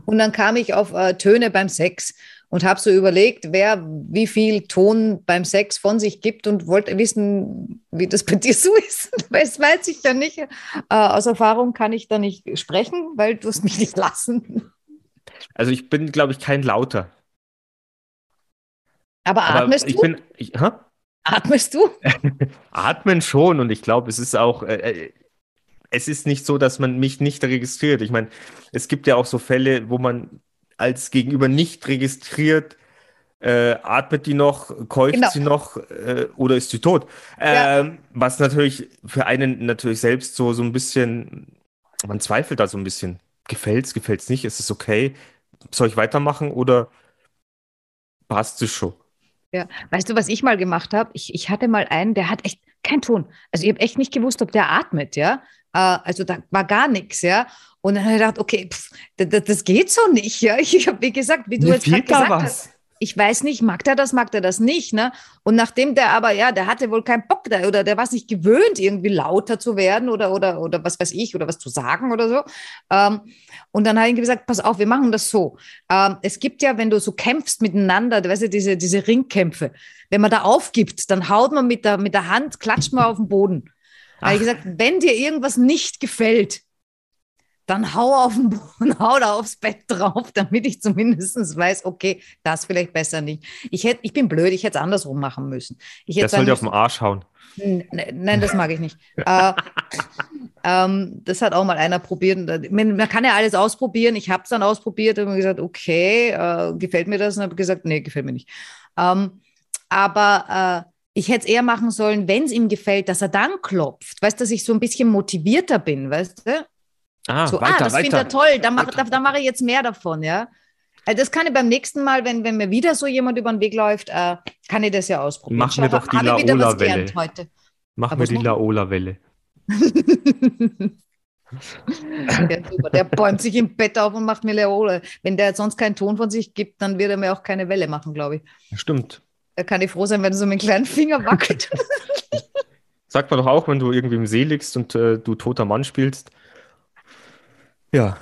Und dann kam ich auf äh, Töne beim Sex und habe so überlegt, wer wie viel Ton beim Sex von sich gibt und wollte wissen, wie das bei dir so ist. Das weiß ich ja nicht. Äh, aus Erfahrung kann ich da nicht sprechen, weil du es mich nicht lassen. Also ich bin, glaube ich, kein Lauter. Aber, Aber atmest ich du? Bin, ich, Atmest du? Atmen schon und ich glaube, es ist auch, äh, äh, es ist nicht so, dass man mich nicht registriert. Ich meine, es gibt ja auch so Fälle, wo man als Gegenüber nicht registriert, äh, atmet die noch, keucht genau. sie noch äh, oder ist sie tot? Ja. Ähm, was natürlich für einen natürlich selbst so, so ein bisschen, man zweifelt da so ein bisschen. Gefällt es, gefällt es nicht? Ist es okay? Soll ich weitermachen oder passt es schon? Ja, weißt du, was ich mal gemacht habe? Ich, ich hatte mal einen, der hat echt keinen Ton. Also ich habe echt nicht gewusst, ob der atmet, ja. Äh, also da war gar nichts, ja. Und dann habe ich gedacht, okay, pff, das, das, geht so nicht, ja. Ich habe, wie gesagt, wie du Mir jetzt gerade gesagt was. hast, ich weiß nicht, mag der das, mag der das nicht, ne? Und nachdem der aber, ja, der hatte wohl keinen Bock da oder der war sich gewöhnt, irgendwie lauter zu werden oder, oder, oder was weiß ich, oder was zu sagen oder so. Ähm, und dann habe ich gesagt, pass auf, wir machen das so. Ähm, es gibt ja, wenn du so kämpfst miteinander, weißt du, diese, diese Ringkämpfe, wenn man da aufgibt, dann haut man mit der, mit der Hand, klatscht man auf den Boden. Da habe ich gesagt, wenn dir irgendwas nicht gefällt, dann hau auf den Boden, hau da aufs Bett drauf, damit ich zumindest weiß, okay, das vielleicht besser nicht. Ich, hätte, ich bin blöd, ich hätte es andersrum machen müssen. Ich das soll dir auf den Arsch hauen. Nein, das mag ich nicht. äh, ähm, das hat auch mal einer probiert. Man, man kann ja alles ausprobieren. Ich habe es dann ausprobiert und gesagt, okay, äh, gefällt mir das? Und habe gesagt, nee, gefällt mir nicht. Ähm, aber äh, ich hätte es eher machen sollen, wenn es ihm gefällt, dass er dann klopft. Weißt du, dass ich so ein bisschen motivierter bin, weißt du? Ah, so, weiter, ah das findet er toll, da mache da, da mach ich jetzt mehr davon, ja. Also das kann ich beim nächsten Mal, wenn, wenn mir wieder so jemand über den Weg läuft, äh, kann ich das ja ausprobieren. Mach mir doch die Laola-Welle. Mach mir die Laola-Welle. super. Der bäumt sich im Bett auf und macht mir Laola. Wenn der sonst keinen Ton von sich gibt, dann wird er mir auch keine Welle machen, glaube ich. Stimmt. Da kann ich froh sein, wenn so mit kleinen Finger wackelt. Sagt man doch auch, wenn du irgendwie im See liegst und äh, du toter Mann spielst, ja.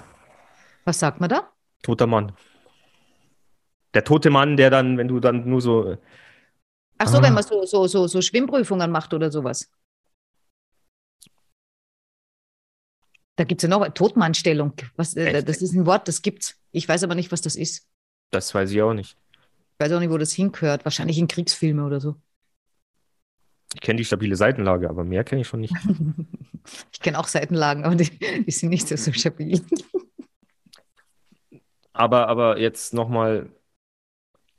Was sagt man da? Toter Mann. Der tote Mann, der dann, wenn du dann nur so. Ach so, ah. wenn man so, so, so, so Schwimmprüfungen macht oder sowas. Da gibt es ja noch Totmannstellung. Was, äh, das ist ein Wort, das gibt's. Ich weiß aber nicht, was das ist. Das weiß ich auch nicht. Ich weiß auch nicht, wo das hingehört. Wahrscheinlich in Kriegsfilme oder so. Ich kenne die stabile Seitenlage, aber mehr kenne ich schon nicht. ich kenne auch Seitenlagen, aber die, die, sind nicht so, stabil. Aber, aber jetzt nochmal,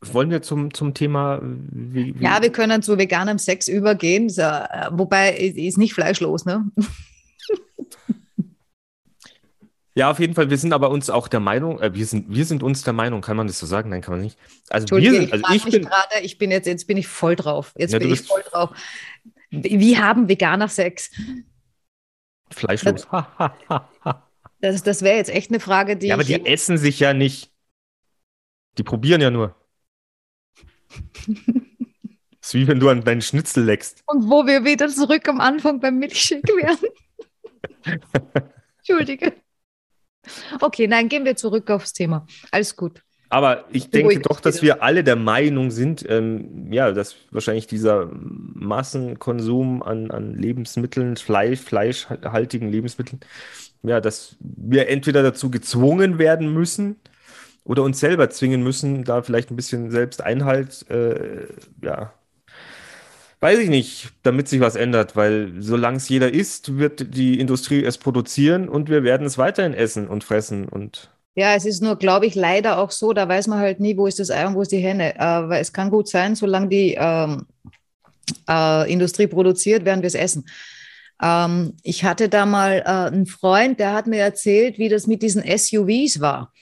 wollen wir zum, zum Thema, wie, wie Ja, wir können zu veganem Sex übergehen, so, äh, wobei ist ist nicht fleischlos, ne? Ja, auf jeden Fall. Wir sind aber uns auch der Meinung, äh, wir sind, wir sind uns der Meinung, kann man das so sagen? Nein, kann man nicht. Also wir sind, also ich mich bin, gerade, ich bin jetzt, jetzt bin ich voll drauf. Jetzt Ja, bin ich voll drauf. Wie haben Veganer Sex? fleischlos. Das, das wäre jetzt echt eine Frage, die Ja, aber ich. die essen sich ja nicht. Die probieren ja nur. Das ist wie wenn du an deinen Schnitzel leckst. Und wo wir wieder zurück am Anfang beim Milchshake wären. Entschuldige. Okay, nein, gehen wir zurück aufs Thema. Alles gut. Aber ich denke doch, dass wir alle der Meinung sind, ähm, ja, dass wahrscheinlich dieser Massenkonsum an, an Lebensmitteln, Fleisch, fleischhaltigen Lebensmitteln, ja, dass wir entweder dazu gezwungen werden müssen oder uns selber zwingen müssen, da vielleicht ein bisschen selbst Einhalt, äh, ja, weiß ich nicht, damit sich was ändert, weil solange es jeder isst, wird die Industrie es produzieren und wir werden es weiterhin essen und fressen und Ja, es ist nur, glaube ich, leider auch so, da weiß man halt nie, wo ist das Ei und wo ist die Henne. Äh, weil es kann gut sein, solange die ähm, äh, Industrie produziert, werden wir es essen. Ähm, ich hatte da mal äh, einen Freund, der hat mir erzählt, wie das mit diesen SUVs war.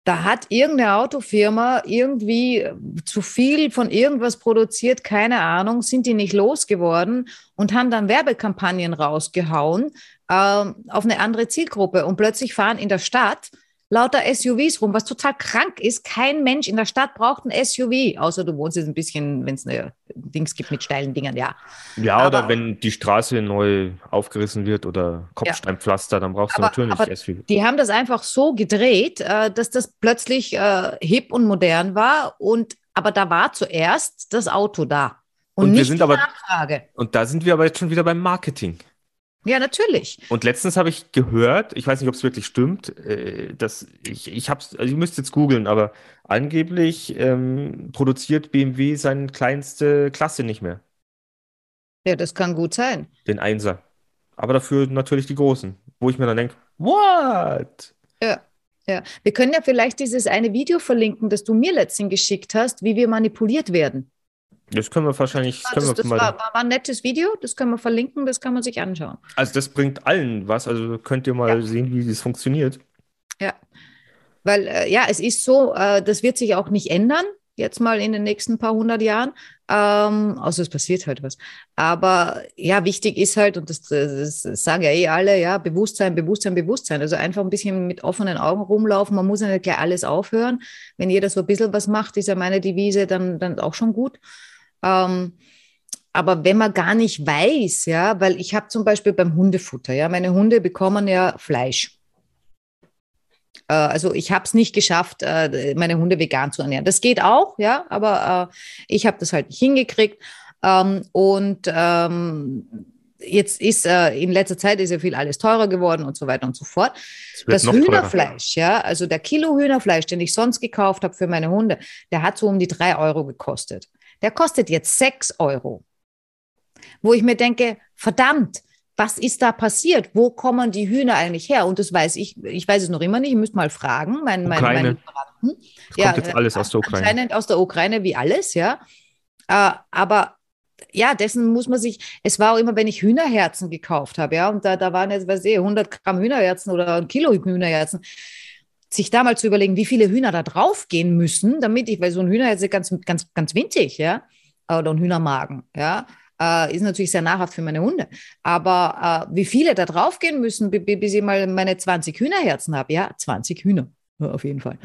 Äh, da hat irgendeine Autofirma irgendwie zu viel von irgendwas produziert, keine Ahnung, sind die nicht losgeworden und haben dann Werbekampagnen rausgehauen ähm, auf eine andere Zielgruppe. Und plötzlich fahren in der Stadt lauter SUVs rum, was total krank ist. Kein Mensch in der Stadt braucht ein SUV, außer du wohnst jetzt ein bisschen, wenn es eine Dings gibt mit steilen Dingern, ja. Ja, Aber- oder wenn die Straße neu aufgerissen wird oder Kopfsteinpflaster, dann brauchst du Aber- natürlich aber- SUV. Die haben das einfach so gedreht, äh, dass das plötzlich äh, hip und modern war. Und aber da war zuerst das Auto da. Und, Und wir nicht sind die aber- Nachfrage. Und da sind wir aber jetzt schon wieder beim Marketing. Ja, natürlich. Und letztens habe ich gehört, ich weiß nicht, ob es wirklich stimmt, äh, dass ich, ich habe also ihr müsst jetzt googeln, aber angeblich ähm, produziert BMW seine kleinste Klasse nicht mehr, Ja, das kann gut sein. den Einser. Aber dafür natürlich die großen, wo ich mir dann denke, what? Ja. Ja, wir können ja vielleicht dieses eine Video verlinken, das du mir letztens geschickt hast, wie wir manipuliert werden. Das können wir wahrscheinlich, das Das, können das, wir war, mal, war, war ein nettes Video, das können wir verlinken, das kann man sich anschauen. also das bringt allen was, also könnt ihr mal Ja. sehen, wie das funktioniert. Ja, weil äh, ja, es ist so, äh, das wird sich auch nicht ändern, jetzt mal in den nächsten paar hundert Jahren, ähm, außer es passiert halt was. Aber ja, wichtig ist halt, und das, das sagen ja eh alle, ja, Bewusstsein, Bewusstsein, Bewusstsein. Also einfach ein bisschen mit offenen Augen rumlaufen. Man muss ja nicht gleich alles aufhören. Wenn jeder so ein bisschen was macht, ist ja meine Devise dann, dann auch schon gut. Ähm, aber wenn man gar nicht weiß, ja, weil ich habe zum Beispiel beim Hundefutter, ja, meine Hunde bekommen ja Fleisch. Äh, Also ich habe es nicht geschafft, äh, meine Hunde vegan zu ernähren. Das geht auch, ja, aber äh, ich habe das halt nicht hingekriegt. Ähm, Und ähm, jetzt ist äh, in letzter Zeit ist ja viel alles teurer geworden und so weiter und so fort. Das noch teurer. Hühnerfleisch, ja, also der Kilo Hühnerfleisch, den ich sonst gekauft habe für meine Hunde, der hat so um die drei Euro gekostet. Der kostet jetzt sechs Euro. Wo ich mir denke, verdammt, was ist da passiert? Wo kommen die Hühner eigentlich her? Und das weiß ich, ich weiß es noch immer nicht, ich müsste mal fragen, mein, mein, Ukraine. meinen Lieferanten. Es Ja, kommt jetzt äh, alles aus der Ukraine. Anscheinend aus der Ukraine wie alles, ja. Äh, aber ja, dessen muss man sich, es war auch immer, wenn ich Hühnerherzen gekauft habe, ja, und da, da waren jetzt, weiß ich, 100 Gramm Hühnerherzen oder ein Kilo Hühnerherzen, sich da mal zu überlegen, wie viele Hühner da drauf gehen müssen, damit ich, weil so ein Hühnerherz ist ganz, ganz, ganz winzig, ja, oder ein Hühnermagen, ja, äh, ist natürlich sehr nahrhaft für meine Hunde. Aber äh, wie viele da drauf gehen müssen, bi- bi- bis ich mal meine 20 Hühnerherzen habe, ja, 20 Hühner, auf jeden Fall.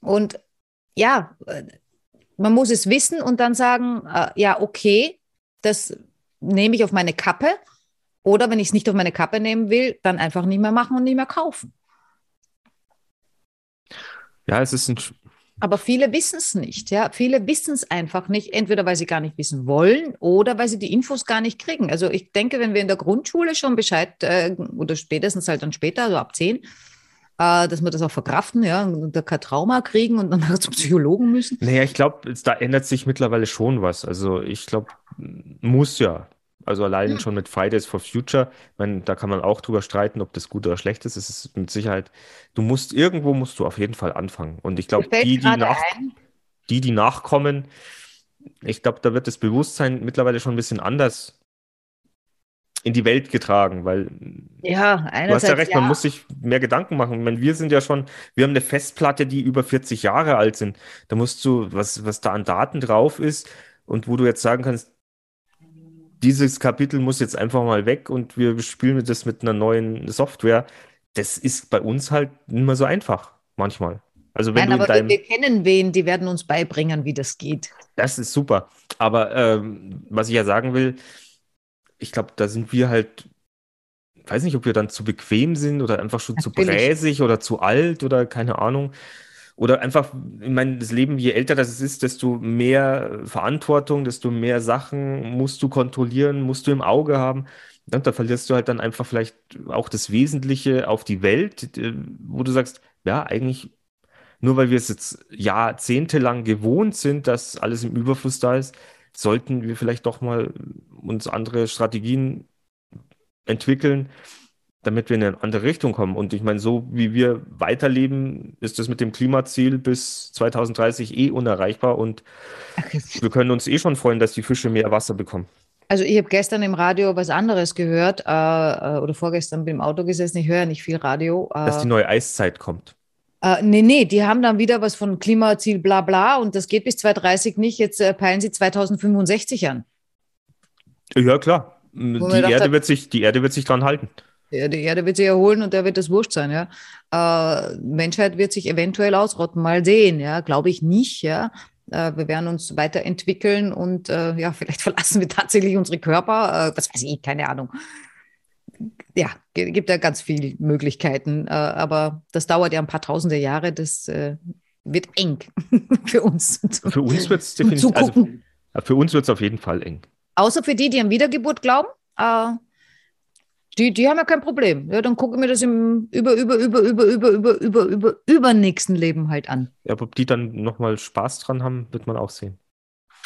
Und ja, äh, man muss es wissen und dann sagen, äh, ja, okay, das nehme ich auf meine Kappe. Oder wenn ich es nicht auf meine Kappe nehmen will, dann einfach nicht mehr machen und nicht mehr kaufen. Ja, es ist ein, Aber viele wissen es nicht, ja. Viele wissen es einfach nicht, entweder weil sie gar nicht wissen wollen oder weil sie die Infos gar nicht kriegen. Also ich denke, wenn wir in der Grundschule schon Bescheid äh, oder spätestens halt dann später, also ab zehn, äh, dass wir das auch verkraften, ja, und da kein Trauma kriegen und dann zum Psychologen müssen. Naja, ich glaube, da ändert sich mittlerweile schon was. Also ich glaube, muss ja. Also allein schon mit Fridays for Future, meine, da kann man auch drüber streiten, ob das gut oder schlecht ist. Es ist mit Sicherheit, du musst, irgendwo musst du auf jeden Fall anfangen. Und ich glaube, die, die, nach, die, die nachkommen, ich glaube, da wird das Bewusstsein mittlerweile schon ein bisschen anders in die Welt getragen, weil ja, du hast ja recht, ja. man muss sich mehr Gedanken machen. Ich meine, wir sind ja schon, wir haben eine Festplatte, die über 40 Jahre alt sind. Da musst du, was, was da an Daten drauf ist und wo du jetzt sagen kannst, dieses Kapitel muss jetzt einfach mal weg und wir spielen das mit einer neuen Software. Das ist bei uns halt nicht mehr so einfach, manchmal. Also wenn Nein, aber deinem, wir, wir kennen wen, die werden uns beibringen, wie das geht. Das ist super. Aber ähm, was ich ja sagen will, ich glaube, da sind wir halt, weiß nicht, ob wir dann zu bequem sind oder einfach schon Natürlich. zu bräsig oder zu alt oder keine Ahnung. Oder einfach, ich meine, das Leben, je älter das ist, desto mehr Verantwortung, desto mehr Sachen musst du kontrollieren, musst du im Auge haben. Und da verlierst du halt dann einfach vielleicht auch das Wesentliche auf die Welt, äh, wo du sagst, ja, eigentlich nur weil wir es jetzt jahrzehntelang gewohnt sind, dass alles im Überfluss da ist, sollten wir vielleicht doch mal uns andere Strategien entwickeln, damit wir in eine andere Richtung kommen. Und ich meine, so wie wir weiterleben, ist das mit dem Klimaziel bis 2030 eh unerreichbar und wir können uns eh schon freuen, dass die Fische mehr Wasser bekommen. Also ich habe gestern im Radio was anderes gehört äh, äh oder vorgestern bin im Auto gesessen, ich höre nicht viel Radio. Äh, dass die neue Eiszeit kommt. Äh, nee, nee, die haben dann wieder was von Klimaziel bla bla und das geht bis 2030 nicht. Jetzt äh, peilen sie 2065 an. Ja, klar. Die Erde, wird sich, die Erde wird sich dran halten. Ja, die Erde wird sich erholen und da wird das wurscht sein, ja. Äh, Menschheit wird sich eventuell ausrotten, mal sehen, ja. Glaube ich nicht, ja. Äh, wir werden uns weiterentwickeln und äh, ja, vielleicht verlassen wir tatsächlich unsere Körper, äh, was weiß ich, keine Ahnung ja, gibt ja ganz viele Möglichkeiten, äh, aber das dauert ja ein paar tausende Jahre, das äh, wird eng für uns. Für uns wird es definitiv, also, für uns wird es auf jeden Fall eng. Außer für die, die an Wiedergeburt glauben, die, die haben ja kein Problem. Ja, dann gucke ich mir das im über, über, über, über, über, über, über, über, über nächsten Leben halt an. Ja, ob die dann nochmal Spaß dran haben, wird man auch sehen.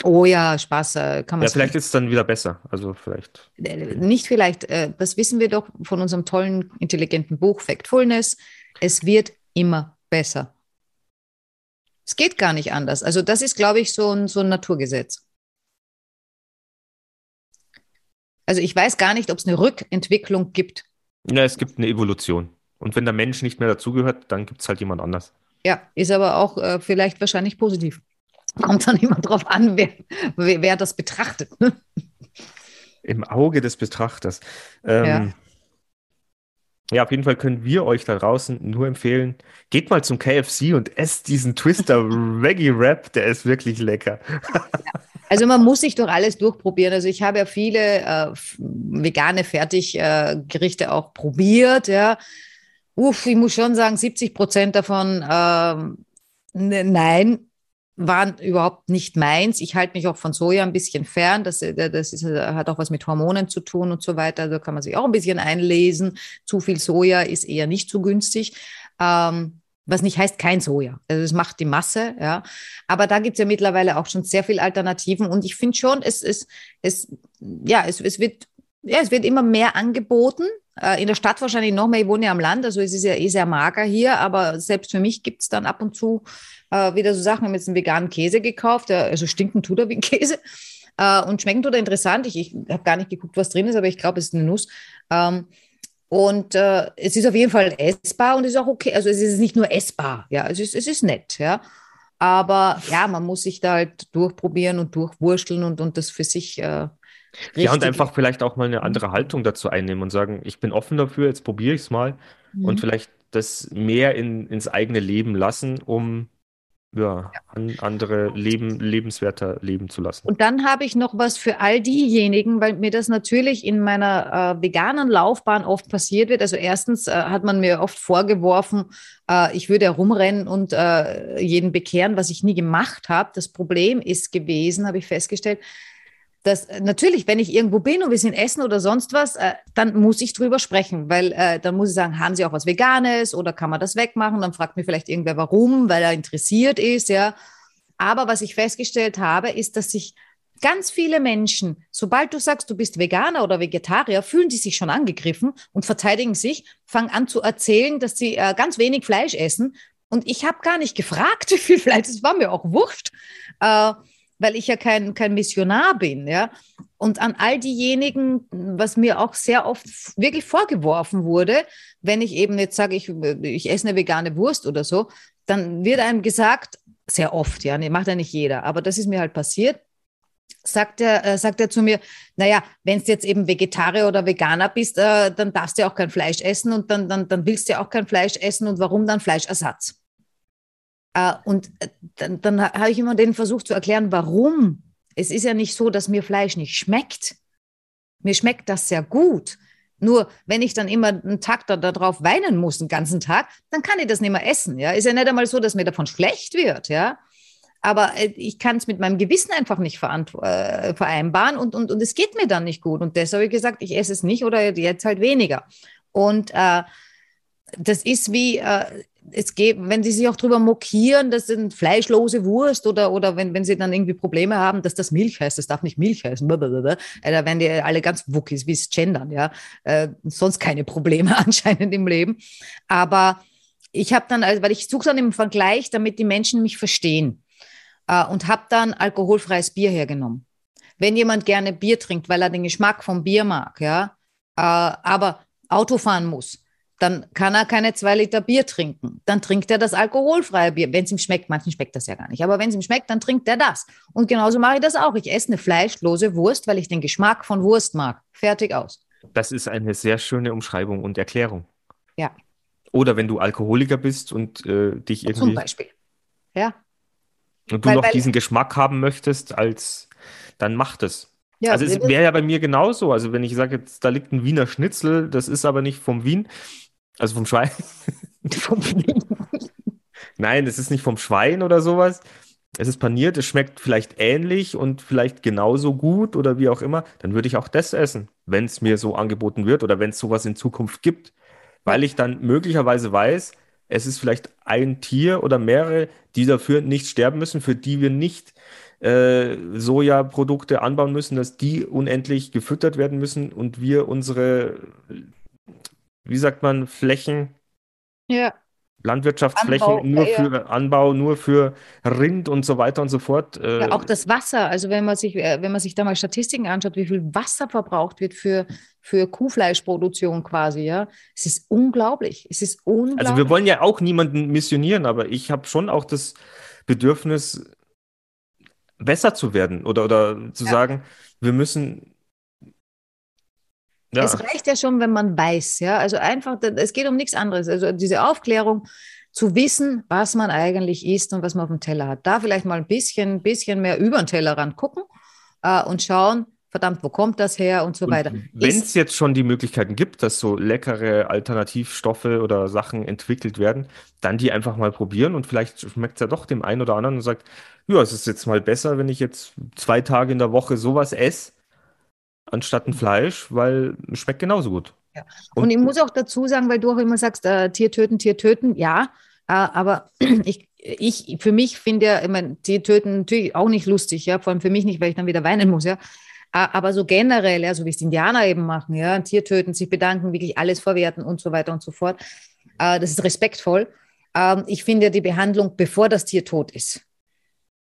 Oh ja, Spaß äh, kann man. Ja, vielleicht ist es dann wieder besser. Also vielleicht. Äh, nicht vielleicht. Äh, das wissen wir doch von unserem tollen, intelligenten Buch Factfulness. Es wird immer besser. Es geht gar nicht anders. Also das ist, glaube ich, so ein, so ein Naturgesetz. Also ich weiß gar nicht, ob es eine Rückentwicklung gibt. Ja, es gibt eine Evolution. Und wenn der Mensch nicht mehr dazugehört, dann gibt es halt jemand anders. Ja, ist aber auch äh, vielleicht wahrscheinlich positiv. Kommt dann immer drauf an, wer, wer, wer das betrachtet. Ne? Im Auge des Betrachters. Ähm, ja. Ja, auf jeden Fall können wir euch da draußen nur empfehlen, geht mal zum KFC und esst diesen Twister Reggae Wrap, der ist wirklich lecker. Also man muss sich doch alles durchprobieren. Also ich habe ja viele äh, vegane Fertiggerichte äh, auch probiert. Ja, uff, ich muss schon sagen, 70 Prozent davon äh, nein, waren überhaupt nicht meins. Ich halte mich auch von Soja ein bisschen fern. Das, äh, das ist, äh, hat auch was mit Hormonen zu tun und so weiter. Da kann man sich auch ein bisschen einlesen. Zu viel Soja ist eher nicht so günstig. Ähm, was nicht heißt kein Soja. Also es macht die Masse, ja. Aber da gibt es ja mittlerweile auch schon sehr viele Alternativen. Und ich finde schon, es, es, es, ja, es, es wird ja, es wird immer mehr angeboten. Äh, in der Stadt wahrscheinlich noch mehr. Ich wohne ja am Land, also es ist ja eh sehr mager hier, aber selbst für mich gibt es dann ab und zu äh, wieder so Sachen. Wir haben jetzt einen veganen Käse gekauft, der, also stinken tut er wie ein Käse. Äh, und schmecken tut er interessant. Ich, ich habe gar nicht geguckt, was drin ist, aber ich glaube, es ist eine Nuss. Ähm, und äh, es ist auf jeden Fall essbar und ist auch okay. Also es ist nicht nur essbar, ja, es ist, es ist nett, ja. Aber ja, man muss sich da halt durchprobieren und durchwurschteln und, und das für sich äh, ja, und einfach vielleicht auch mal eine andere Haltung dazu einnehmen und sagen, ich bin offen dafür, jetzt probiere ich es mal mhm. und vielleicht das mehr in, ins eigene Leben lassen, um ja, an andere Leben, lebenswerter leben zu lassen. Und dann habe ich noch was für all diejenigen, weil mir das natürlich in meiner äh, veganen Laufbahn oft passiert wird. Also erstens äh, hat man mir oft vorgeworfen, äh, ich würde herumrennen und äh, jeden bekehren, was ich nie gemacht habe. Das Problem ist gewesen, habe ich festgestellt, dass äh, natürlich, wenn ich irgendwo bin und wir sind essen oder sonst was, äh, dann muss ich drüber sprechen, weil äh, dann muss ich sagen, haben Sie auch was Veganes oder kann man das wegmachen? Dann fragt mir vielleicht irgendwer, warum, weil er interessiert ist, ja. Aber was ich festgestellt habe, ist, dass sich ganz viele Menschen, sobald du sagst, du bist Veganer oder Vegetarier, fühlen die sich schon angegriffen und verteidigen sich, fangen an zu erzählen, dass sie äh, ganz wenig Fleisch essen. Und ich habe gar nicht gefragt, wie viel Fleisch, das war mir auch wurscht, äh, weil ich ja kein, kein Missionar bin. Ja? Und an all diejenigen, was mir auch sehr oft wirklich vorgeworfen wurde, wenn ich eben jetzt sage, ich, ich esse eine vegane Wurst oder so, dann wird einem gesagt, sehr oft, ja, macht ja nicht jeder, aber das ist mir halt passiert, sagt er, äh, sagt er zu mir, naja, wenn du jetzt eben Vegetarier oder Veganer bist, äh, dann darfst du ja auch kein Fleisch essen und dann, dann, dann willst du ja auch kein Fleisch essen und warum dann Fleischersatz? Äh, und äh, dann, dann habe ich immer den versucht zu erklären, warum. Es ist ja nicht so, dass mir Fleisch nicht schmeckt. Mir schmeckt das sehr gut. Nur wenn ich dann immer einen Tag da, darauf weinen muss, den ganzen Tag, dann kann ich das nicht mehr essen. Ja? Ist ja nicht einmal so, dass mir davon schlecht wird. Ja? Aber äh, ich kann es mit meinem Gewissen einfach nicht vereinbaren und, und, und es geht mir dann nicht gut. Und deshalb habe ich gesagt, ich esse es nicht oder jetzt halt weniger. Und äh, das ist wie, äh, es geht, wenn sie sich auch darüber mokieren, dass sind fleischlose Wurst oder, oder wenn, wenn sie dann irgendwie Probleme haben, dass das Milch heißt, das darf nicht Milch heißen, da werden die alle ganz wuckis, wie es gendern, ja. Äh, sonst keine Probleme anscheinend im Leben. Aber ich habe dann, also, weil ich suche dann im Vergleich, damit die Menschen mich verstehen äh, und habe dann alkoholfreies Bier hergenommen. Wenn jemand gerne Bier trinkt, weil er den Geschmack vom Bier mag, ja, äh, aber Auto fahren muss, dann kann er keine zwei Liter Bier trinken. Dann trinkt er das alkoholfreie Bier, wenn es ihm schmeckt. Manchen schmeckt das ja gar nicht. Aber wenn es ihm schmeckt, dann trinkt er das. Und genauso mache ich das auch. Ich esse eine fleischlose Wurst, weil ich den Geschmack von Wurst mag. Fertig aus. Das ist eine sehr schöne Umschreibung und Erklärung. Ja. Oder wenn du Alkoholiker bist und äh, dich irgendwie. Zum Beispiel. Ja. Und du weil, noch weil, diesen Geschmack haben möchtest, als dann mach das. Ja, also es wäre ja bei mir genauso. Also wenn ich sage, jetzt da liegt ein Wiener Schnitzel, das ist aber nicht vom Wien, also vom Schwein. vom Nein, es ist nicht vom Schwein oder sowas. Es ist paniert, es schmeckt vielleicht ähnlich und vielleicht genauso gut oder wie auch immer. Dann würde ich auch das essen, wenn es mir so angeboten wird oder wenn es sowas in Zukunft gibt. Weil ich dann möglicherweise weiß, es ist vielleicht ein Tier oder mehrere, die dafür nicht sterben müssen, für die wir nicht äh, Sojaprodukte anbauen müssen, dass die unendlich gefüttert werden müssen und wir unsere wie sagt man, Flächen, ja. Landwirtschaftsflächen Anbau, nur ja. für Anbau, nur für Rind und so weiter und so fort. Äh, ja, auch das Wasser. Also wenn man sich, äh, wenn man sich da mal Statistiken anschaut, wie viel Wasser verbraucht wird für, für Kuhfleischproduktion quasi, ja, es ist unglaublich. Es ist unglaublich. Also wir wollen ja auch niemanden missionieren, aber ich habe schon auch das Bedürfnis, besser zu werden oder, oder zu sagen, wir müssen ja. Es reicht ja schon, wenn man weiß, ja. Also einfach, es geht um nichts anderes. Also diese Aufklärung, zu wissen, was man eigentlich isst und was man auf dem Teller hat. Da vielleicht mal ein bisschen, bisschen mehr über den Tellerrand gucken äh, und schauen, verdammt, wo kommt das her und so und weiter. Wenn es jetzt schon die Möglichkeiten gibt, dass so leckere Alternativstoffe oder Sachen entwickelt werden, dann die einfach mal probieren und vielleicht schmeckt es ja doch dem einen oder anderen und sagt, ja, es ist jetzt mal besser, wenn ich jetzt zwei Tage in der Woche sowas esse, anstatt ein Fleisch, weil es schmeckt genauso gut. Ja. Und, und, ich muss auch dazu sagen, weil du auch immer sagst, äh, Tier töten, Tier töten, ja, äh, aber ich, ich, für mich finde ja, ich mein, Tier töten natürlich auch nicht lustig, ja, vor allem für mich nicht, weil ich dann wieder weinen muss, ja. Äh, aber so generell, ja, so wie es die Indianer eben machen, ja, ein Tier töten, sich bedanken, wirklich alles verwerten und so weiter und so fort. Äh, das ist respektvoll. Ähm, ich finde ja die Behandlung, bevor das Tier tot ist,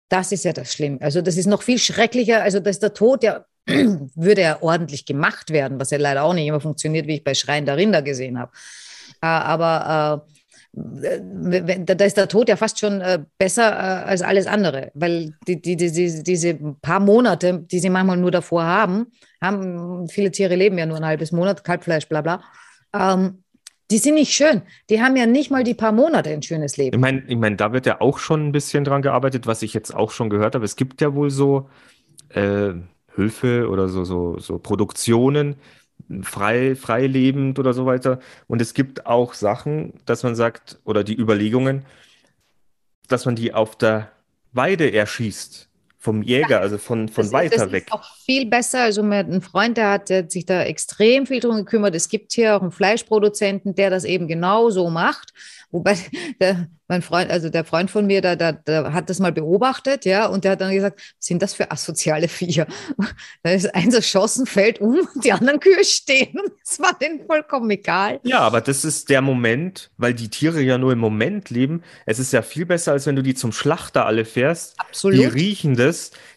das ist ja das Schlimme. Also das ist noch viel schrecklicher. Also dass der Tod ja würde er ordentlich gemacht werden, was ja leider auch nicht immer funktioniert, wie ich bei Schreien der Rinder gesehen habe. Äh, aber äh, da ist der Tod ja fast schon äh, besser als alles andere, weil die, die, die, diese paar Monate, die sie manchmal nur davor haben, haben viele Tiere leben ja nur ein halbes Monat, Kalbfleisch, bla bla. Ähm, die sind nicht schön. Die haben ja nicht mal die paar Monate ein schönes Leben. Ich meine, ich mein, da wird ja auch schon ein bisschen dran gearbeitet, was ich jetzt auch schon gehört habe. Es gibt ja wohl so äh, Höfe oder so, so, so Produktionen, frei, frei lebend oder so weiter. Und es gibt auch Sachen, dass man sagt, oder die Überlegungen, dass man die auf der Weide erschießt. Vom Jäger, also von, von das weiter ist, das weg. Ist auch viel besser. Also einem Freund, der hat, der hat sich da extrem viel drum gekümmert. Es gibt hier auch einen Fleischproduzenten, der das eben genau so macht Wobei der, mein Freund, also der Freund von mir, der, der, der hat das mal beobachtet, ja, und der hat dann gesagt, was sind das für asoziale Viecher? Da ist eins erschossen, fällt um und die anderen Kühe stehen. Das war denen vollkommen egal. Ja, aber das ist der Moment, weil die Tiere ja nur im Moment leben. Es ist ja viel besser, als wenn du die zum Schlachter alle fährst. Absolut. Die riechen das,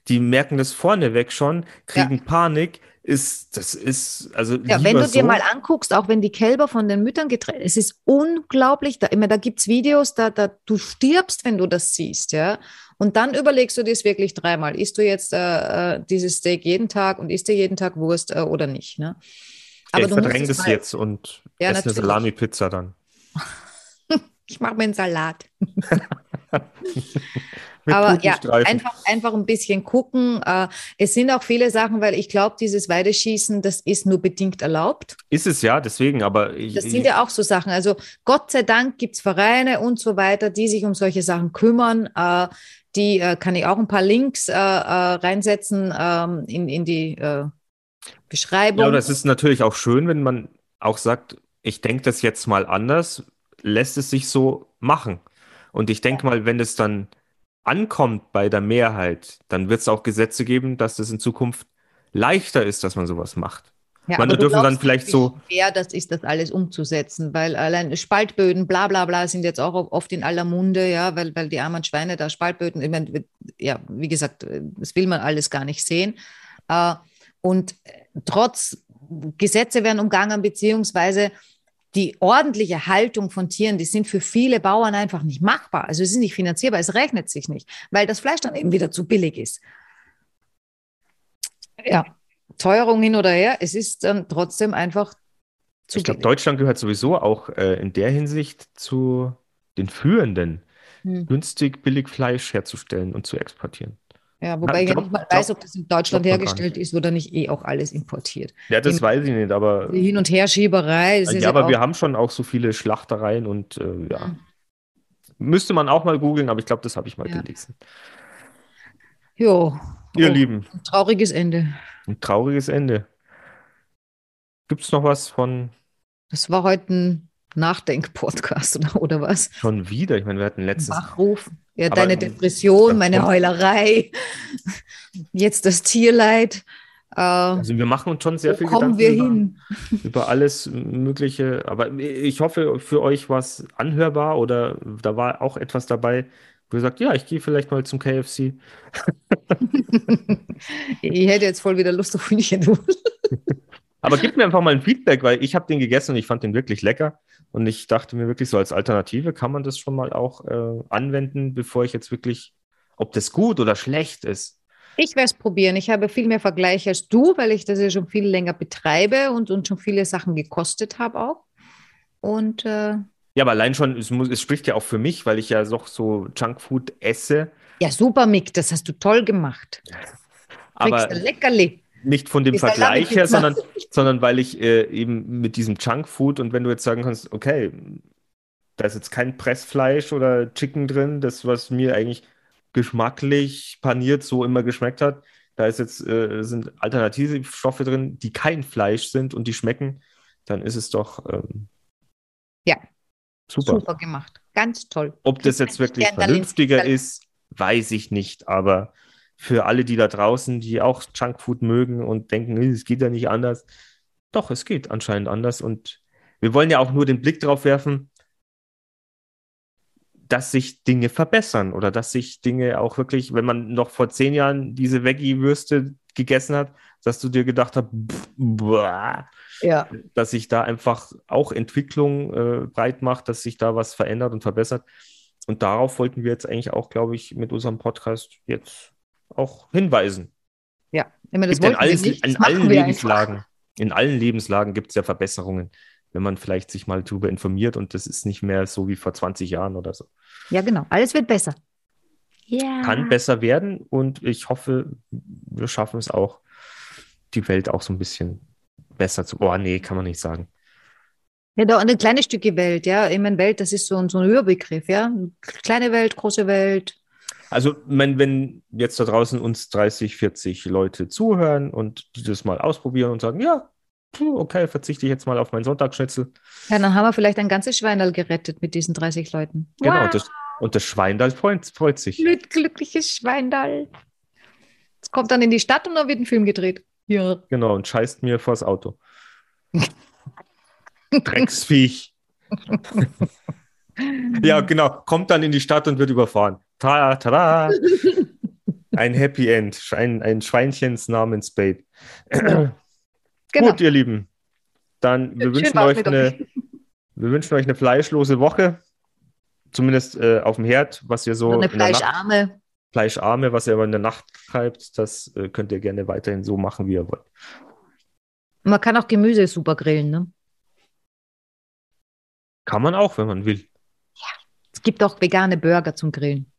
die merken das vorneweg schon, kriegen Panik. Ist, das ist, also Ja, wenn du dir so. mal anguckst, auch wenn die Kälber von den Müttern getrennt, es ist unglaublich. Da, immer, da gibt es Videos, da, da du stirbst, wenn du das siehst, ja. Und dann überlegst du dir es wirklich dreimal. Isst du jetzt äh, äh, dieses Steak jeden Tag und isst du jeden Tag Wurst äh, oder nicht? Ne? Ja, ich verdränge es das jetzt und Ja, esse eine. Salami-Pizza dann. Ich mache mir einen Salat. Aber ja, einfach, einfach ein bisschen gucken. Äh, es sind auch viele Sachen, weil ich glaube, dieses Weideschießen, das ist nur bedingt erlaubt. Ist es ja, deswegen, aber ich, Das sind ja auch so Sachen. Also Gott sei Dank gibt es Vereine und so weiter, die sich um solche Sachen kümmern. Äh, die äh, kann ich auch ein paar Links reinsetzen ähm, in, in die Beschreibung. Ja, das ist natürlich auch schön, wenn man auch sagt, ich denke das jetzt mal anders, lässt es sich so machen. Und ich denke mal, wenn es dann ankommt bei der Mehrheit, dann wird es auch Gesetze geben, dass es in Zukunft leichter ist, dass man sowas macht. Ja, Man du dürfen dann vielleicht so- schwer das ist, das alles umzusetzen, weil allein Spaltböden, bla bla bla, sind jetzt auch oft in aller Munde, ja, weil, weil die armen Schweine da Spaltböden, ich meine, ja, wie gesagt, das will man alles gar nicht sehen. Äh, Und trotz Gesetze werden umgangen, beziehungsweise die ordentliche Haltung von Tieren, die sind für viele Bauern einfach nicht machbar. Also es ist nicht finanzierbar, es rechnet sich nicht, weil das Fleisch dann eben wieder zu billig ist. Ja, Teuerung hin oder her, es ist dann trotzdem einfach zu Ich glaube. Deutschland gehört sowieso auch äh, in der Hinsicht zu den Führenden, Hm. günstig billig Fleisch herzustellen und zu exportieren. Ja, wobei Ja, ich glaub- nicht mal weiß, ob das in Deutschland hergestellt ist oder nicht eh auch alles importiert. Ja, das Im- weiß ich nicht, aber Die Hin- und Herschieberei, ist ja, aber auch, wir haben schon auch so viele Schlachtereien und äh, ja. Müsste man auch mal googeln, aber ich glaube, das habe ich mal Ja. gelesen. jo, Ihr oh, Lieben, ein trauriges Ende. ein trauriges Ende. Gibt es noch was von Das war heute ein Nachdenk-Podcast oder, oder was? schon wieder? Ich meine, wir hatten letztens. Wachruf. Ja, Aber- deine Depression, meine. Heulerei, jetzt das Tierleid. Äh, Also wir machen uns schon sehr wo viel kommen Gedanken wir über, hin? über alles Mögliche. Aber ich hoffe, für euch war es anhörbar oder da war auch etwas dabei, wo ihr sagt, ja, ich gehe vielleicht mal zum KFC. Ich hätte jetzt voll wieder Lust auf Hühnchen. Aber gebt mir einfach mal ein Feedback, weil ich habe den gegessen und ich fand den wirklich lecker. Und ich dachte mir wirklich so als Alternative kann man das schon mal auch äh, anwenden, bevor ich jetzt wirklich, ob das gut oder schlecht ist. Ich werde es probieren. Ich habe viel mehr Vergleich als du, weil ich das ja schon viel länger betreibe und, und schon viele Sachen gekostet habe auch. Und äh, Ja, aber allein schon, es, muss, es spricht ja auch für mich, weil ich ja doch so Junkfood esse, ja, super, Mick, das hast du toll gemacht. aber Kriegst Leckerli. Nicht von dem Die Vergleich her, sondern, sondern weil ich äh, eben mit diesem Junkfood und wenn du jetzt sagen kannst, okay, da ist jetzt kein Pressfleisch oder Chicken drin, das, was mir eigentlich geschmacklich paniert so immer geschmeckt hat, da ist jetzt, äh, sind alternative Stoffe drin, die kein Fleisch sind und die schmecken, dann ist es doch ähm, Ja. super. Super gemacht. Ganz toll. Ob das jetzt wirklich vernünftiger ist, weiß ich nicht. Aber für alle, die da draußen, die auch Junkfood mögen und denken, "Nee, es geht ja nicht anders, doch, es geht anscheinend anders. Und wir wollen ja auch nur den Blick drauf werfen, dass sich Dinge verbessern oder dass sich Dinge auch wirklich, wenn man noch vor zehn Jahren diese Veggie-Würste gegessen hat, dass du dir gedacht hast, boah, Ja. dass sich da einfach auch Entwicklung äh, breit macht, dass sich da was verändert und verbessert. Und darauf wollten wir jetzt eigentlich auch, glaube ich, mit unserem Podcast jetzt auch hinweisen. Ja. Meine, das Gibt in allen, nicht, das in allen Lebenslagen, in allen Lebenslagen gibt es ja Verbesserungen, wenn man vielleicht sich mal darüber informiert und das ist nicht mehr so wie vor 20 Jahren oder so. einfach. Ja, genau. Alles wird besser. Ja. Kann besser werden und ich hoffe, wir schaffen es auch, die Welt auch so ein bisschen besser zu. Oh, nee, kann man nicht sagen. Ja, da eine kleine Stücke Welt, ja. Ich meine, Welt, das ist so, ein- so ein Überbegriff, ja. Kleine Welt, große Welt. Also, wenn, wenn jetzt da draußen uns 30, 40 Leute zuhören und die das mal ausprobieren und sagen, ja, okay, verzichte ich jetzt mal auf meinen Sonntagsschnitzel. Ja, dann haben wir vielleicht ein ganzes Schweinerl gerettet mit diesen 30 Leuten. Genau, und das, und das Schweindal freut, freut sich. Glück, glückliches Schweindal. Es kommt dann in die Stadt und dann wird ein Film gedreht. Ja. Genau, und scheißt mir vors Auto. Drecksviech. ja, genau. Kommt dann in die Stadt und wird überfahren. Tada, tada. Ein Happy End. Ein, ein Schweinchens namens Spade. Genau. Gut, ihr Lieben. Dann wir wünschen, euch eine, wir wünschen euch eine fleischlose Woche. Zumindest äh, auf dem Herd, was ihr so So eine Nacht, Fleischarme. Fleischarme, was ihr aber in der Nacht treibt, das äh, könnt ihr gerne weiterhin so machen, wie ihr wollt. Man kann auch Gemüse super grillen, ne? Kann man auch, wenn man will. Es gibt auch vegane Burger zum Grillen.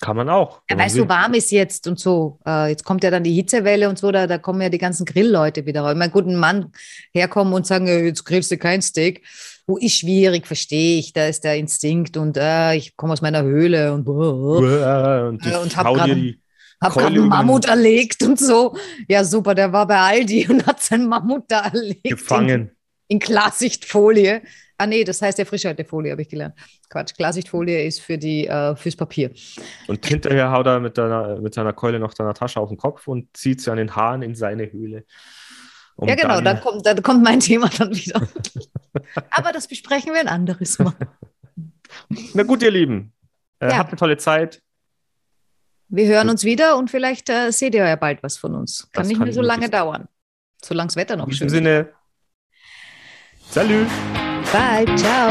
Kann man auch. Ja, weil es so warm ist jetzt und so. Äh, jetzt kommt ja dann die Hitzewelle und so, da, da kommen ja die ganzen Grillleute wieder raus. Ich meine, guten Mann herkommen und sagen, äh, jetzt grillst du kein Steak. Wo ist schwierig, verstehe ich. Da ist der Instinkt und äh, ich komme aus meiner Höhle und, Uah, Und, ich und hab hau dir grad- die, hab gerade einen Mammut erlegt und so. Ja, super, der war bei Aldi und hat seinen Mammut da erlegt. gefangen. In, in Klarsichtfolie. Ah, nee, das heißt ja Frischhaltefolie, habe ich gelernt. Quatsch, Klarsichtfolie ist für die, äh, fürs Papier. Und hinterher haut er mit, deiner, mit seiner Keule noch deiner Tasche auf den Kopf und zieht sie an den Haaren in seine Höhle. Um ja, genau, dann, dann, kommt, dann kommt mein Thema dann wieder. Aber das besprechen wir ein anderes Mal. Na gut, ihr Lieben. Äh, Ja. Habt eine tolle Zeit. Wir hören uns wieder und vielleicht äh, seht ihr ja bald was von uns. Kann Das nicht kann mehr so lange dauern. Solange das Wetter noch In schön diesem ist. Sinne. Salut. Bye, ciao.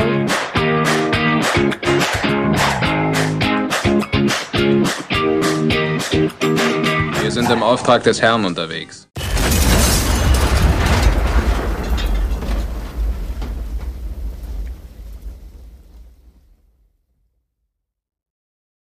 Wir sind im Auftrag des Herrn unterwegs.